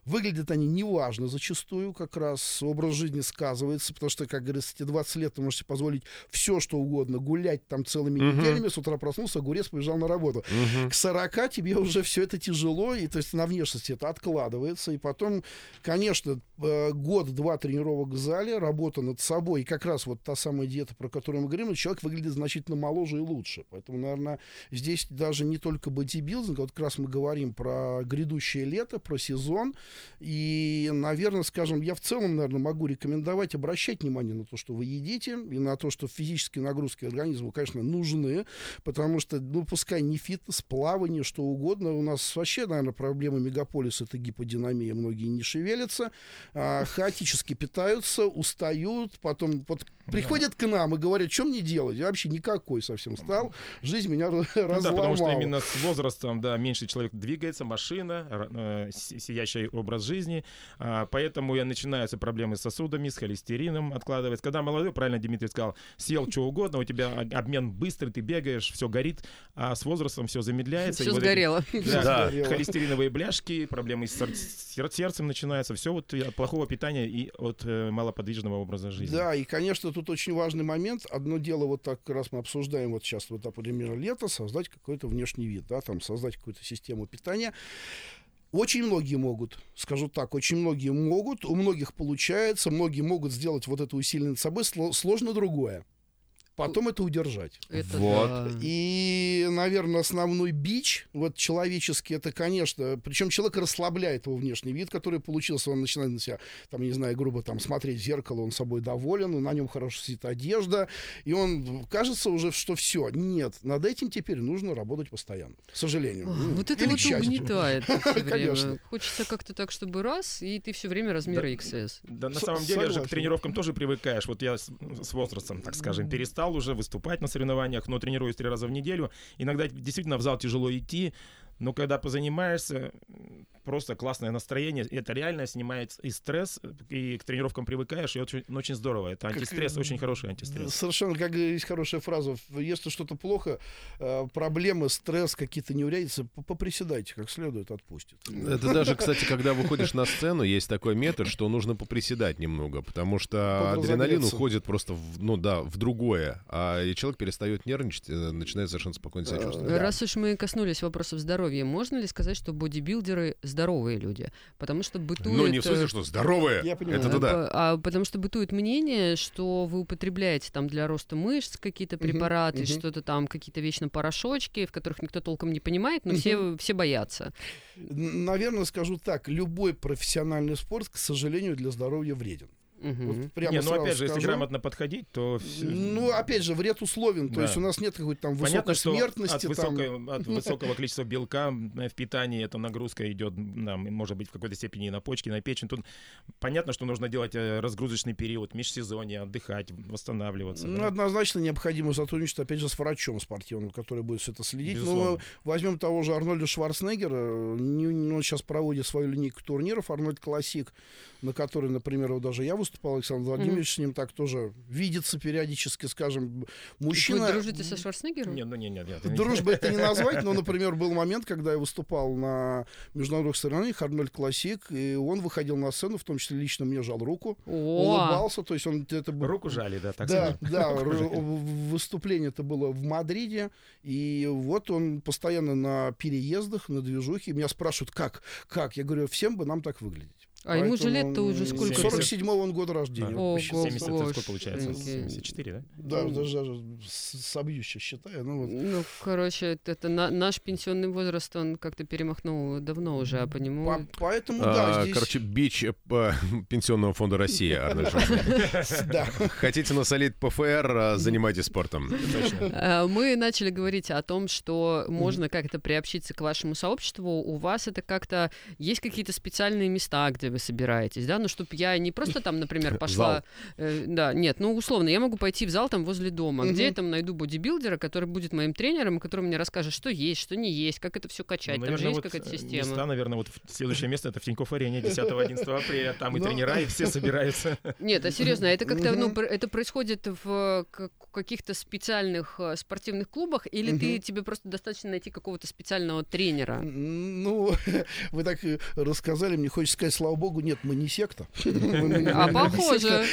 Выглядят они неважно зачастую, как раз образ жизни сказывается, потому что, как говорится, эти 20 лет вы можете позволить все, что угодно, гулять там целыми Мгм. неделями, с утра проснулся, огурец побежал на работу. Мгм. К 40 тебе уже все это тяжело, и то есть на внешности это откладывается, и потом, конечно, э, год-два тренировок в зале, работа над собой, и как раз вот та самая диета, про которую мы говорим, человек выглядит значительно моложе и лучше. Поэтому, наверное, здесь даже не только бодибилдинг, а вот как раз мы говорим про грядущее лето, про сезон, и, наверное, скажем, я в целом, наверное, могу рекомендовать обращать внимание на то, что вы едите, и на то, что физические нагрузки организму, конечно, нужны, потому что, ну, пускай не фитнес, плавание, что угодно, у нас вообще, наверное, проблема мегаполиса — это гиподинамия, многие не шевелятся, а, хаотически питаются, устают, потом вот приходят к нам и говорят, что мне делать? Я вообще никакой совсем стал, жизнь меня ра- Ну да, разломала. потому что именно с возрастом, да, меньше человек двигается, машина, э, си- сияющий образ жизни, а, поэтому и начинаются проблемы с сосудами, с холестерином откладывается. Когда молодой, правильно Дмитрий сказал, съел что угодно, у тебя обмен быстрый, ты бегаешь, все горит, а с возрастом все замедляется. Все вот эти- сгорело. Да, Да. Сгорело. холестериновые бляшки, проблемы с сер- сер- сердцем начинаются, все вот от плохого питания и от э, малоподвижного образа жизни. Да, и, конечно, тут очень важный момент. Одно дело, вот так раз мы обсуждаем вот сейчас, вот, например, лето, создать какой-то внешний вид, да, там, создать какую-то систему питания. Очень многие могут, скажу так, очень многие могут, у многих получается, многие могут сделать вот это усилие над собой, сло- сложно другое. Потом это удержать. Это Вот. да. И, наверное, основной бич, вот человеческий, это, конечно, причем человек расслабляет его внешний вид, который получился, он начинает на себя, там, не знаю, грубо там смотреть в зеркало, он собой доволен, на нем хорошо сидит одежда, и он, кажется уже, что все. Нет, над этим теперь нужно работать постоянно, к сожалению. Ох, Ну, Вот это или вот счастью. угнетает. Конечно. Хочется как-то так, чтобы раз, и ты все время размера XS. Да, на самом деле же к тренировкам тоже привыкаешь. Вот я с возрастом, так скажем, перестал уже выступать на соревнованиях, но тренируюсь три раза в неделю. Иногда действительно в зал тяжело идти, но когда позанимаешься, просто классное настроение. И Это реально снимает и стресс, и к тренировкам привыкаешь, и очень, ну, очень здорово. Это Как, антистресс, э, очень хороший антистресс. Совершенно, как есть хорошая фраза, если что-то плохо, э, проблемы, стресс, какие-то неурядицы, поприседайте как следует, отпустит. Это даже, кстати, когда выходишь на сцену, есть такой метод, что нужно поприседать немного, потому что адреналин уходит просто в, ну да, в другое, а и человек перестает нервничать, э, начинает совершенно спокойно себя чувствовать. Раз уж мы коснулись вопросов здоровья, можно ли сказать, что бодибилдеры здоровые люди? Потому что бытует... Ну, не в э, смысле, что здоровые. Я понимаю. Это э, да. по- А потому что бытует мнение, что вы употребляете там для роста мышц какие-то препараты, мгм. что-то там, какие-то вечно порошочки, в которых никто толком не понимает, но все, все боятся. Наверное, скажу так, любой профессиональный спорт, к сожалению, для здоровья вреден. Мгм. Вот прямо Не, ну опять же, если скажу. грамотно подходить, то всё- Ну, опять же, вред условен. То Да. есть у нас нет какой-то там Понятно, высокой что смертности. от, там. высокой- от высокого количества белка э, в питании эта нагрузка идет, нам, может быть, в какой-то степени и на почки, на печень. Тут понятно, что нужно делать э, разгрузочный период, межсезонье, отдыхать, восстанавливаться. Ну, да. однозначно необходимо сотрудничать, опять же, с врачом спортивным, который будет все это следить. Безусловно. Ну, возьмем того же Арнольда Шварценеггера. Не- Он сейчас проводит свою линейку турниров, Арнольд Классик, на которой, например, вот даже я выступал, Александр Владимирович с ним так тоже видится периодически, скажем, мужчина... Вы дружите со Шварценеггером? Не, ну не, нет, нет. Дружбы это не назвать, но, например, был момент, когда я выступал на международных соревнованиях Арнольд Классик, и он выходил на сцену, в том числе лично мне жал руку, улыбался, то есть он это был Руку жали, да, так да, сказать. да, выступление это было в Мадриде, и вот он постоянно на переездах, на движухе. Меня спрашивают, как, как? Я говорю, всем бы нам так выглядеть. А ему же лет-то уже сколько? 47-го он года рождения. Да. посчитал. 70, это сколько получается? Господи. 74, да? Да, даже, даже с- собью сейчас считаю. Ну, вот. Ну, короче, это, это на- наш пенсионный возраст, он как-то перемахнул давно уже, а по нему... По- поэтому, да, А, здесь... Короче, бич э, п- Пенсионного фонда России, да. Хотите насолить ПФР, а, занимайтесь спортом. Э, Мы начали говорить о том, что можно как-то приобщиться к вашему сообществу. У вас это как-то... Есть какие-то специальные места, где вы собираетесь, да? Ну, чтобы я не просто там, например, пошла... э, Да, нет, ну, условно, я могу пойти в зал там возле дома, где я там найду бодибилдера, который будет моим тренером, который мне расскажет, что есть, что не есть, как это все качать. Ну, там же есть вот какая-то э, система. места, наверное, вот следующее место это в Тинькофф арене 10-11 апреля. Там и Ну. тренера, и все собираются. Нет, а серьезно, это как-то, ну, это происходит в как- каких-то специальных э, спортивных клубах, или ты тебе просто достаточно найти какого-то специального тренера? Ну, вы так рассказали, мне хочется сказать, слава богу, нет, мы не секта. А похоже.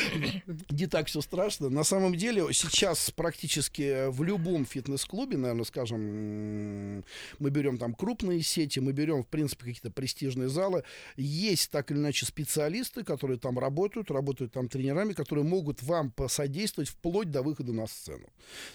Не так все страшно. На самом деле, сейчас практически в любом фитнес-клубе, наверное, скажем, мы берем там крупные сети, мы берем, в принципе, какие-то престижные залы. Есть так или иначе специалисты, которые там работают, работают там тренерами, которые могут вам посодействовать вплоть до выхода на сцену.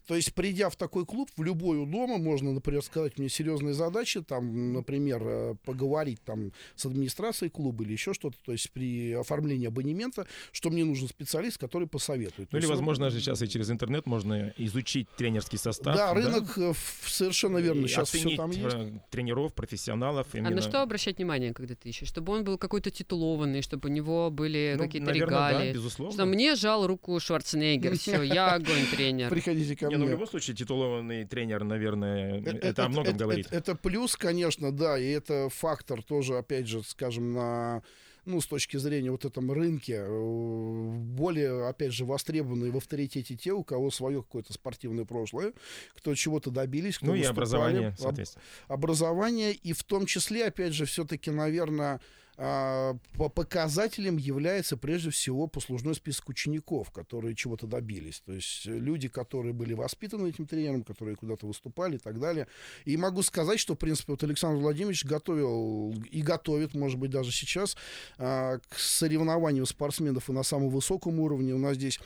То есть, придя в такой клуб, в любой у дома, можно, например, сказать мне серьезные задачи, там, например, э, поговорить там с администрацией клуба или еще что-то, то есть при оформлении абонемента, что мне нужен специалист, который посоветует. Ну или, есть, возможно, же сейчас и через интернет можно изучить тренерский состав. Да, рынок э, совершенно верно, и сейчас все там есть. э, тренеров, профессионалов. А именно. на что обращать внимание, когда ты ищешь? Чтобы он был какой-то титулованный, чтобы у него были Ну, какие-то наверное, да, регалии. безусловно. что мне жал руку Шварценеггер, все, я огонь тренер. Приходите ко Не, ну в мне. любом случае титулованный тренер, наверное, Э, это, о многом говорит. Это плюс, конечно, да, и это фактор тоже, опять же, скажем, на ну, с точки зрения вот этом рынке, э, более, опять же, востребованные в авторитете те, у кого свое какое-то спортивное прошлое, кто чего-то добились, кто ну и образование, Об- соответственно. образование, и в том числе, опять же, все-таки, наверное, а, по показателям является прежде всего послужной список учеников, которые чего-то добились. То есть э, люди, которые были воспитаны этим тренером, которые куда-то выступали и так далее. И могу сказать, что, в принципе, вот Александр Владимирович готовил и готовит, может быть, даже сейчас а, к соревнованию спортсменов и на самом высоком уровне. У нас здесь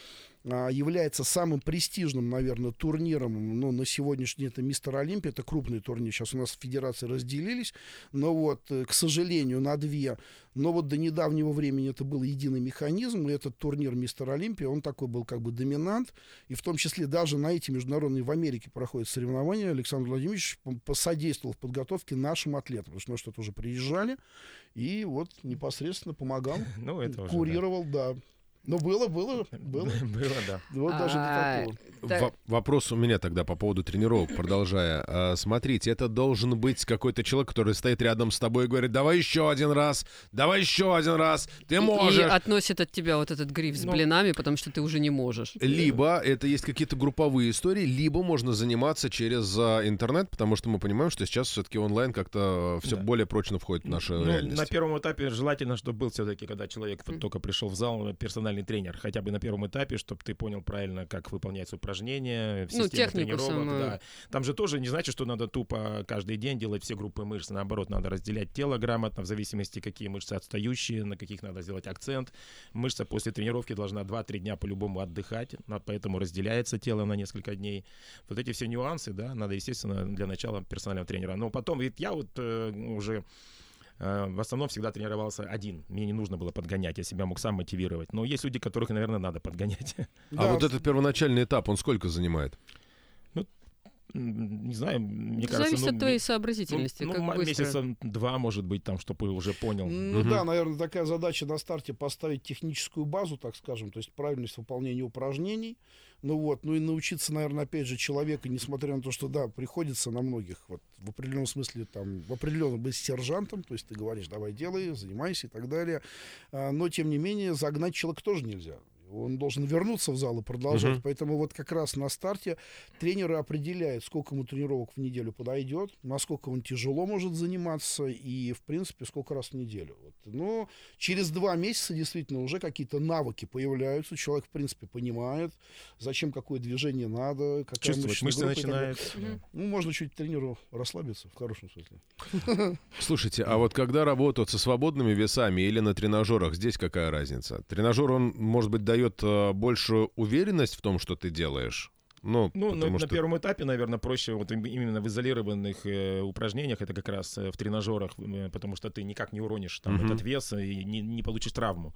является самым престижным, наверное, турниром, ну, на сегодняшний день это Мистер Олимпия, это крупный турнир, сейчас у нас федерации разделились, но вот, э, к сожалению, на две, но вот до недавнего времени это был единый механизм, и этот турнир Мистер Олимпия, он такой был как бы доминант, и в том числе даже на эти международные в Америке проходят соревнования, Александр Владимирович посодействовал в подготовке нашим атлетам, потому что мы что-то уже приезжали, и вот непосредственно помогал, Ну, это уже, да. курировал, да. Но было, было, было. Было, да. Вот даже до А, такого. Так. Во- Вопрос у меня тогда по поводу тренировок, продолжая. А, Смотрите, это должен быть какой-то человек, который стоит рядом с тобой и говорит, давай еще один раз, давай еще один раз, ты И можешь. относит от тебя вот этот гриф с Ну. блинами, потому что ты уже не можешь. Либо это есть какие-то групповые истории, либо можно заниматься через а, интернет, потому что мы понимаем, что сейчас все-таки онлайн как-то все более прочно входит в нашу Ну, реальность. на первом этапе желательно, чтобы был все-таки, когда человек только пришел в зал, персональный тренер, хотя бы на первом этапе, чтобы ты понял правильно, как выполняются упражнения, Ну, технику тренировок. самую. Да. Там же тоже не значит, что надо тупо каждый день делать все группы мышц. Наоборот, надо разделять тело грамотно, в зависимости, какие мышцы отстающие, на каких надо сделать акцент. Мышца после тренировки должна 2-3 дня по-любому отдыхать, поэтому разделяется тело на несколько дней. Вот эти все нюансы, да, надо, естественно, для начала персонального тренера. Но потом, ведь я вот э, уже В основном всегда тренировался один. Мне не нужно было подгонять, я себя мог сам мотивировать. Но есть люди, которых, наверное, надо подгонять. А вот этот первоначальный этап, он сколько занимает? М, Не знаю, мне кажется... Зависит ну, от твоей сообразительности. ну, быстро. месяца два, может быть, там, чтобы уже понял. Ну Мгм. да, наверное, такая задача на старте поставить техническую базу, так скажем, то есть правильность выполнения упражнений. Ну вот, ну и научиться, наверное, опять же, человека, несмотря на то, что, да, приходится на многих, вот, в определенном смысле, там, в определенном быть сержантом, то есть ты говоришь, давай делай, занимайся и так далее, А, но, тем не менее, загнать человека тоже нельзя. Он должен вернуться в зал и продолжать. Мгм. Поэтому вот как раз на старте тренеры определяют, сколько ему тренировок в неделю подойдет, насколько он тяжело может заниматься и, в принципе, сколько раз в неделю. Вот. Но через два месяца действительно уже какие-то навыки появляются. Человек, в принципе, понимает, зачем какое движение надо, какая Чувствовать мышечная мышцы начинают. Ну, можно чуть тренеру расслабиться, в хорошем смысле. Слушайте, а вот когда работают со свободными весами или на тренажерах, здесь какая разница? Тренажер, он, может быть, дает э, большую уверенность в том, что ты делаешь? Ну, Ну, на, потому на что... первом этапе, наверное, проще вот им- именно в изолированных э, упражнениях, это как раз э, в тренажерах, э, потому что ты никак не уронишь там Мгм. этот вес и не, не получишь травму.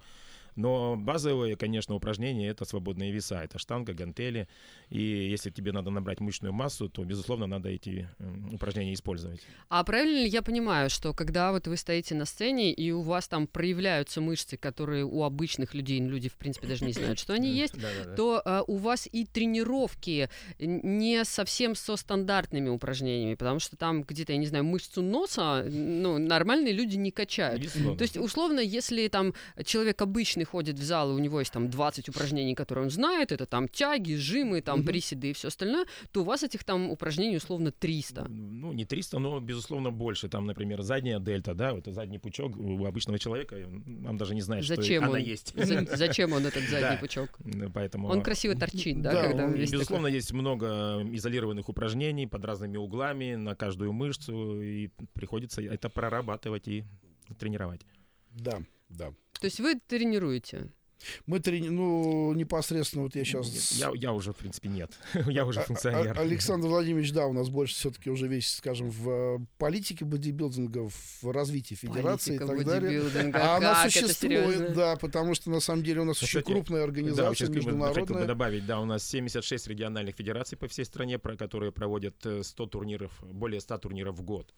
Но базовые, конечно, упражнения это свободные веса, это штанга, гантели. И если тебе надо набрать мышечную массу, то, безусловно, надо эти м, упражнения использовать. А правильно ли я понимаю, что когда вот вы стоите на сцене и у вас там проявляются мышцы, которые у обычных людей, ну, люди в принципе даже не знают, что они есть, то а, у вас и тренировки не совсем со стандартными упражнениями, потому что там где-то, я не знаю, мышцу носа, ну, нормальные люди не качают. Безусловно. То есть, условно, если там человек обычный ходит в зал, и у него есть там 20 упражнений, которые он знает, это там тяги, жимы, там Мгм. приседы и все остальное, то у вас этих там упражнений условно 300. Ну, не 300, но, безусловно, больше. Там, например, задняя дельта, да, это задний пучок у обычного человека, он даже не знает, Зачем что она он? есть. За- Зачем он этот задний Да. пучок? Ну, Поэтому... Он красиво торчит, да, Да, когда он, весь такой- Безусловно, есть много изолированных упражнений под разными углами на каждую мышцу, и приходится это прорабатывать и тренировать. Да, да. То есть вы тренируете? Мы трени... ну, непосредственно вот я сейчас... Я, я уже, в принципе, нет. я уже А- функционер. а- Александр Владимирович, да, у нас больше все-таки уже весь, скажем, в э, политике бодибилдинга, в развитии федерации Политика и так далее. А она существует, да, потому что на самом деле у нас очень кстати, крупная Да, организация, вот сейчас хотел бы международная. добавить, да, у нас 76 региональных федераций по всей стране, про которые проводят э, 100 турниров, более 100 турниров в год.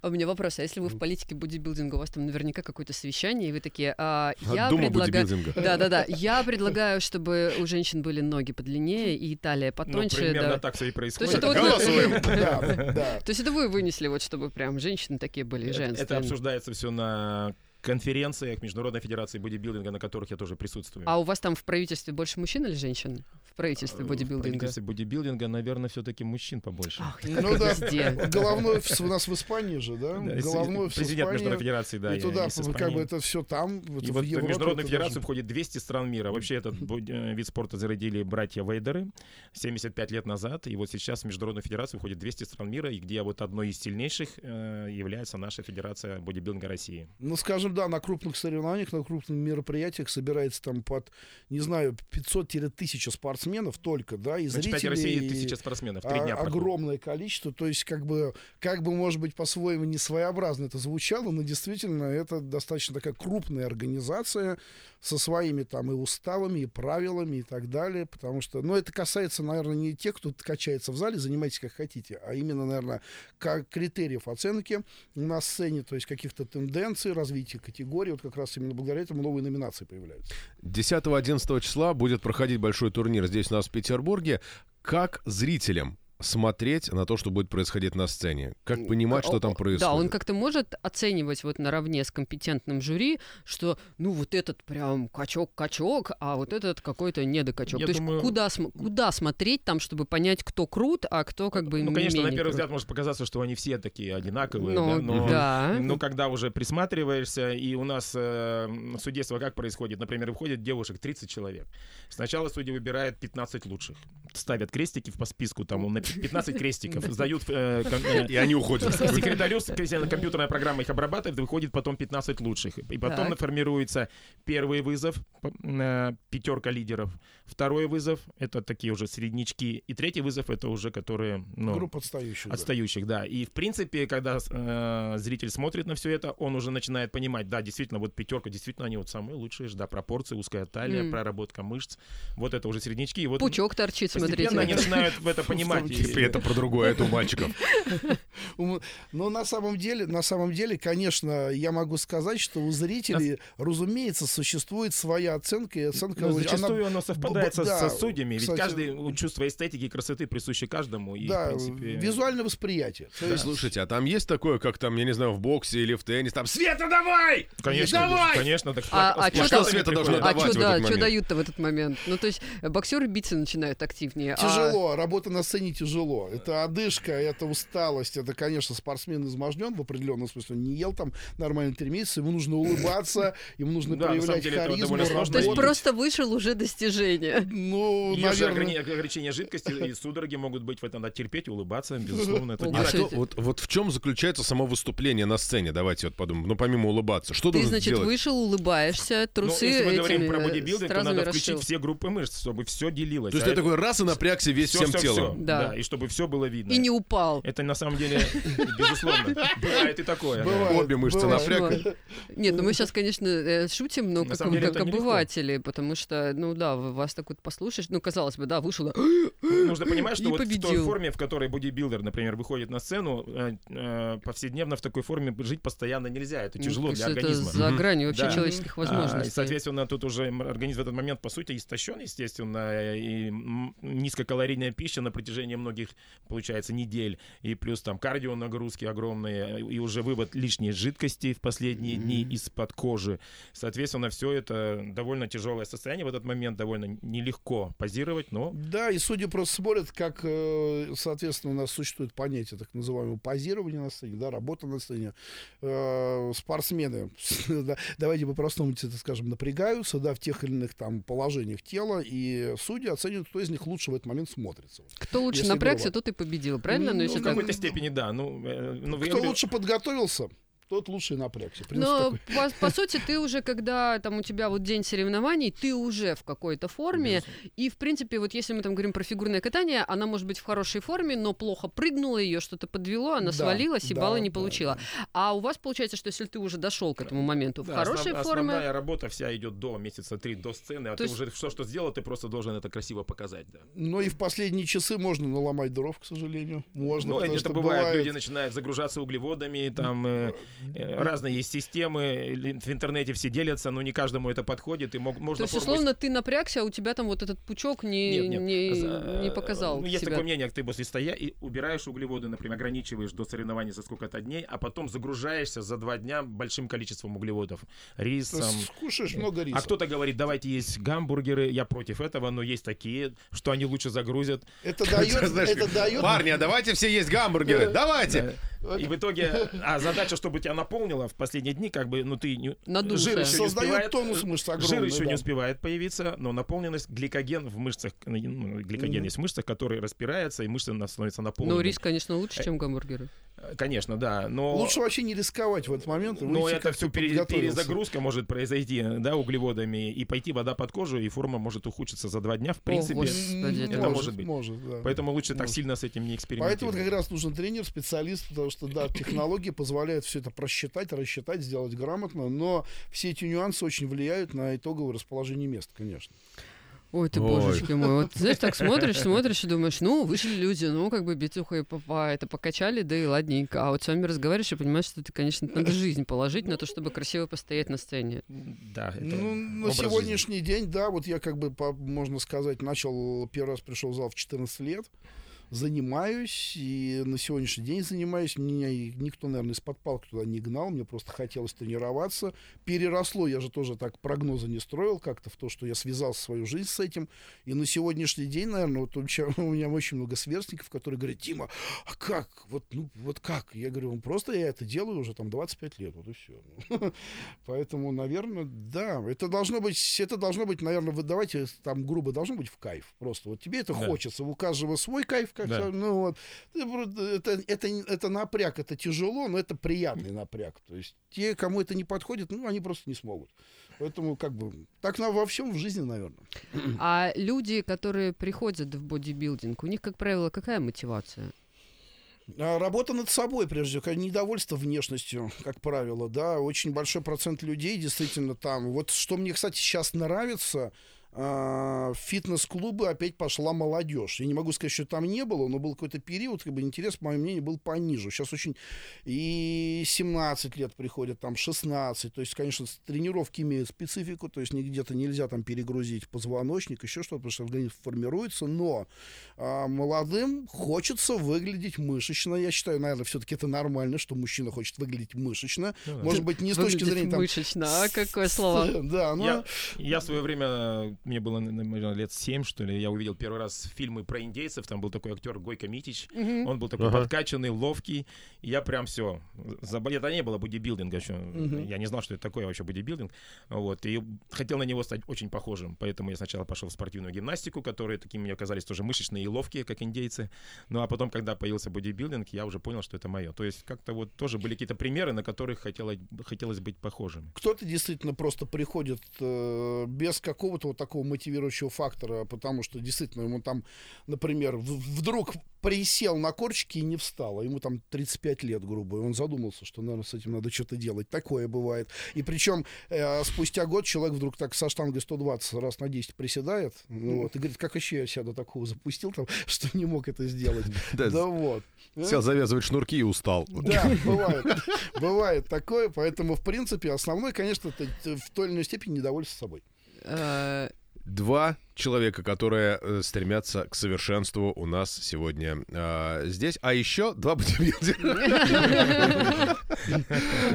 А у меня вопрос, а если вы в политике бодибилдинга, у вас там наверняка какое-то совещание, и вы такие, а, я Дума предлагаю... Да-да-да, я предлагаю, чтобы у женщин были ноги подлиннее и талия Ну, потоньше. примерно да. так все и То происходит. есть это вот. Да. То есть это вы вынесли, вот чтобы прям женщины такие были женственные. Это обсуждается все на конференциях Международной Федерации бодибилдинга, на которых я тоже присутствую. А у вас там в правительстве больше мужчин или женщин? В правительстве Э, В бодибилдинга? правительстве бодибилдинга, наверное, все-таки мужчин побольше. Ах, Ну да, везде. головной офис у нас в Испании же, да? Да, Головной офис в Президент Международной. Федерации, да, И туда, как бы это все там, вот И в вот в Европе Международную Федерацию входит 200 стран мира. Вообще этот э, вид спорта зародили братья Вейдеры 75 лет назад. И вот сейчас в Международную Федерацию входит 200 стран мира, и где вот одной из сильнейших э, является наша Федерация бодибилдинга России. Ну, скажем, да, на крупных соревнованиях, на крупных мероприятиях собирается там под, не знаю, 500-1000 спортсменов только, да, и На чемпионате России зрителей тысяча спортсменов, три а- дня проходит. огромное количество, то есть как бы, как бы, может быть, по-своему не своеобразно это звучало, но действительно это достаточно такая крупная организация со своими там и уставами, и правилами и так далее, потому что, ну, это касается, наверное, не тех, кто качается в зале, занимайтесь как хотите, а именно, наверное, как критериев оценки на сцене, то есть каких-то тенденций, развития категорий, вот как раз именно благодаря этому новые номинации появляются. 10-11 числа будет проходить большой турнир здесь у нас в Петербурге. Как зрителям смотреть на то, что будет происходить на сцене? Как понимать, что там происходит? Да, он как-то может оценивать вот наравне с компетентным жюри, что ну вот этот прям качок-качок, а вот этот какой-то недокачок. Я То думаю- есть куда, см- куда смотреть там, чтобы понять, кто крут, а кто как бы Ну, конечно, на первый крут? взгляд может показаться, что они все такие одинаковые, Ну, да, но, да. но когда уже присматриваешься, и у нас э, судейство как происходит? Например, выходит девушек 30 человек. Сначала судья выбирает 15 лучших. Ставят крестики по списку, там, написано 15 крестиков, сдают э, ком- э, И они уходят. секретарю, компьютерная программа их обрабатывает, выходит потом 15 лучших. И потом Так. формируется первый вызов, э, пятерка лидеров, второй вызов, это такие уже среднячки, и третий вызов, это уже которые... Ну, Группа отстающих. да. Отстающих, да. И в принципе, когда э, зритель смотрит на все это, он уже начинает понимать, да, действительно, вот пятерка, действительно, они вот самые лучшие, да, пропорции, узкая талия, М. проработка мышц. Вот это уже среднячки. И вот Пучок торчит, смотрите. они начинают в это понимать. И- И это про другое, это у мальчиков. Но на самом деле, на самом деле, конечно, я могу сказать, что у зрителей, разумеется, существует своя оценка и оценка. Она- зачастую оно совпадает со, да, со судьями, ведь кстати, каждый ну, чувство эстетики и красоты присуще каждому. И, да, в принципе, визуальное восприятие. То есть, Слушайте, а там есть такое, как там, я не знаю, в боксе или в теннисе, там «Света, давай!» Конечно, Давай! конечно. Так А- а там- Света должна приходят. А давать что в да, этот что момент? дают-то в этот момент? Ну, то есть боксеры биться начинают активнее. а- Тяжело, работа на сцене тяжело. Это одышка, это усталость, это, конечно, спортсмен изможден в определенном смысле. Он не ел там нормально три месяца, ему нужно улыбаться, ему нужно Да, проявлять харизму. То есть просто вышел уже достижение. Ну, Есть же наверное, ограни- ограничения жидкости, и судороги могут быть в этом. Надо терпеть и улыбаться, безусловно. Это А что, вот, вот в чем заключается само выступление на сцене? Давайте вот подумаем. Ну, помимо улыбаться. Что Ты, значит, сделать? вышел, улыбаешься, Ну, трусы если мы говорим про бодибилдинг, то надо включить расшил. все группы мышц, чтобы все делилось. То есть А ты такой раз и напрягся весь всё, всем всё, телом. всё. Да. Да, и чтобы все было видно. И не упал. Это на самом деле, безусловно, бывает и такое. Бывает. Обе мышцы бывает. напряг. Нет, ну мы сейчас, конечно, э, шутим, но как, как это обыватели, потому что, ну да, вас так вот послушаешь, ну, казалось бы, да, вышел, да, Нужно понимать, что вот в той победил. форме, в которой бодибилдер, например, выходит на сцену, э, э, повседневно в такой форме жить постоянно нельзя. Это ну, тяжело для кажется, это организма. за гранью вообще Да. человеческих А, возможностей. и, соответственно, тут уже организм в этот момент, по сути, истощен, естественно, и низкокалорийная пища на протяжении многих, получается, недель, и плюс там кардио нагрузки огромные, и уже вывод лишней жидкости в последние дни из-под кожи. Соответственно, все это довольно тяжелое состояние в этот момент, довольно нелегко позировать, но Да, и судьи просто смотрят, как, э, соответственно, у нас существует понятие так называемого позирования на сцене, да, работа на сцене. Э, Спортсмены, да, давайте по-простому это скажем, напрягаются, да, в тех или иных там положениях тела, и судьи оценивают, кто из них лучше в этот момент смотрится. Кто лучше если напрягся, грубо. тот и победил, правильно? Ну, Ну, если в так... какой-то степени, да. Ну, э, ну, я Кто говорю, лучше подготовился, тот лучше напрягся. В принципе, Но такой- по, по сути, ты уже, когда там у тебя вот день соревнований, ты уже в какой-то форме. И, в принципе, вот если мы там говорим про фигурное катание, она может быть в хорошей форме, но плохо прыгнула, ее что-то подвело, она Да, свалилась и да, баллы не да, получила. А у вас получается, что если ты уже дошел к этому моменту в Да, хорошей основ- форме, Основная работа вся идет до месяца три, до сцены, а То ты есть- уже все, что сделал, ты просто должен это красиво показать. Да. Но и в последние часы можно наломать дров, к сожалению. Можно, Ну, это что бывает, бывает- люди начинают загружаться углеводами, там э, э, разные есть системы, в интернете все делятся, но не каждому это подходит, и мог- то можно есть, пробовать- условно, ты напрягся, а у тебя там вот этот пучок не, Нет, нет. не, За- не показал Ну, есть себя. такое мнение, ты после стоя и убираешь углеводы, например, ограничиваешь до соревнований за сколько-то дней, а потом загружаешься за два дня большим количеством углеводов. Рисом, Скушаешь много риса. А кто-то говорит, давайте есть гамбургеры, я против этого, но есть такие, что они лучше загрузят. Это дает, Знаешь, это дает Парни, а давайте все есть гамбургеры. Давайте. И в итоге, а задача, чтобы тебя наполнило в последние дни, как бы, ну ты не, жир еще не Создает успевает, тонус мышц жир огромный, еще да. не успевает появиться, но наполненность, гликоген в мышцах, ну, гликоген Мгм. есть в мышцах, который распирается, и мышцы на- становятся наполненными. Но рис, конечно, лучше, чем гамбургеры. Э, Конечно, да, но... Лучше вообще не рисковать в этот момент. Но это все перезагрузка может произойти, да, углеводами, и пойти вода под кожу, и форма может ухудшиться за два дня, в принципе. Господи, М, это может быть. Может, да. Поэтому лучше так Может. сильно с этим не экспериментировать. Поэтому вот как раз нужен тренер, специалист, потому что, да, технологии позволяют все это просчитать, рассчитать, сделать грамотно, но все эти нюансы очень влияют на итоговое расположение мест, конечно. Ой, ты Ой. божечки мой. Вот, знаешь, так смотришь, смотришь и думаешь, ну, вышли люди, ну, как бы битухой по, по- это покачали, да и ладненько. А вот с вами разговариваешь и понимаешь, что ты, конечно, надо жизнь положить на то, чтобы красиво постоять на сцене. Да, это Ну, на образ жизни. сегодняшний день, да, вот я как бы, по- можно сказать, начал, первый раз пришел в зал в 14 лет, занимаюсь, и на сегодняшний день занимаюсь. Меня никто, наверное, из-под палки туда не гнал, мне просто хотелось тренироваться. Переросло, я же тоже так прогнозы не строил как-то в то, что я связал свою жизнь с этим. И на сегодняшний день, наверное, вот у меня, у меня очень много сверстников, которые говорят, Дима, а как? Вот, ну, вот как? Я говорю, ну, просто я это делаю уже там 25 лет, вот и все. Поэтому, наверное, да, это должно быть, это должно быть, наверное, вы давайте там грубо должно быть в кайф. Просто вот тебе это Да. хочется. У каждого свой кайф, как Да. ну вот. Это, это, это напряг, это тяжело, но это приятный напряг. То есть те, кому это не подходит, ну, они просто не смогут. Поэтому, как бы, так на, во всем в жизни, наверное. А люди, которые приходят в бодибилдинг, у них, как правило, какая мотивация? А, Работа над собой, прежде всего, недовольство внешностью, как правило, да, очень большой процент людей действительно там. Вот что мне, кстати, сейчас нравится, в фитнес-клубы опять пошла молодежь. Я не могу сказать, что там не было, но был какой-то период, как бы интерес, по моему мнению, был пониже. Сейчас очень и 17 лет приходят, там 16. То есть, конечно, тренировки имеют специфику, то есть не где-то нельзя там перегрузить позвоночник, еще что-то, потому что организм формируется, но а, молодым хочется выглядеть мышечно. Я считаю, наверное, все-таки это нормально, что мужчина хочет выглядеть мышечно. Ну да. Может быть, не с точки зрения там... мышечно, а какое слово. Да, но... Я, я в свое время, мне было, наверное, лет 7, что ли, я увидел первый раз фильмы про индейцев, там был такой актер Гойко Митич, Мгм. он был такой Ага. подкачанный, ловкий, и я прям все, заболел, это не было бодибилдинга еще, Мгм. я не знал, что это такое вообще бодибилдинг, вот, и хотел на него стать очень похожим, поэтому я сначала пошел в спортивную гимнастику, которые такими мне оказались тоже мышечные и ловкие, как индейцы, ну а потом, когда появился бодибилдинг, я уже понял, что это мое, то есть как-то вот тоже были какие-то примеры, на которых хотелось, хотелось быть похожим. Кто-то действительно просто приходит э, без какого-то вот такого мотивирующего фактора, потому что действительно ему там, например, вдруг присел на корчики и не встал, а ему там 35 лет, грубо, и он задумался, что, наверное, с этим надо что-то делать. Такое бывает. И причем э, спустя год человек вдруг так со штангой 120 раз на 10 приседает, ну, вот, и говорит, как еще я себя до такого запустил, там, что не мог это сделать. Да, вот. Сел завязывать шнурки и устал. Да, бывает. Бывает такое. Поэтому, в принципе, основной, конечно, в той или иной степени недовольство собой. Э, Два человека, которые э, стремятся к совершенству у нас сегодня э, здесь. А еще два бодибилдера.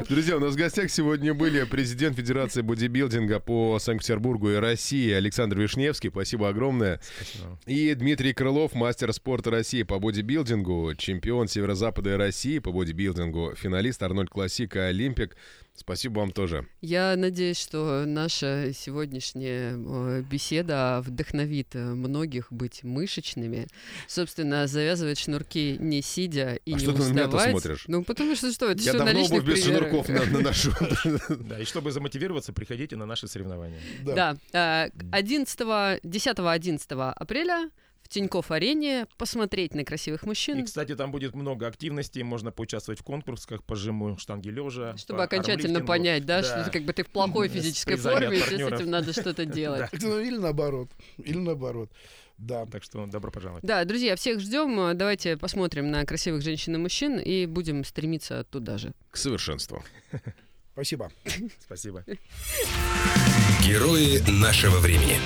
Друзья, у нас в гостях сегодня были президент Федерации бодибилдинга по Санкт-Петербургу и России Александр Вишневский. Спасибо огромное. Спасибо. И Дмитрий Крылов, мастер спорта России по бодибилдингу, чемпион Северо-Запада России по бодибилдингу, финалист Арнольд Классик и Олимпик. Спасибо вам тоже. Я надеюсь, что наша сегодняшняя э, беседа вдохновит э, многих быть мышечными. Собственно, завязывать шнурки не сидя и А не что ты на уставать. смотришь? Ну, потому что что, это Я все давно обувь без шнурков на- на ношу. Да, и чтобы замотивироваться, приходите на наши соревнования. Да. Да, э, 11, 10-11 апреля в Тинькофф-арене посмотреть на красивых И, мужчин, кстати, там будет много активностей, можно поучаствовать в конкурсах по жиму штанги лежа. чтобы окончательно понять, да, что ты как бы ты в плохой физической форме, и с этим надо что-то делать. Ну, или наоборот. Или наоборот. Да. Так что добро пожаловать. Да, друзья, всех ждем. Давайте посмотрим на красивых женщин и мужчин и будем стремиться туда же. К совершенству. Спасибо. Спасибо. Герои нашего времени.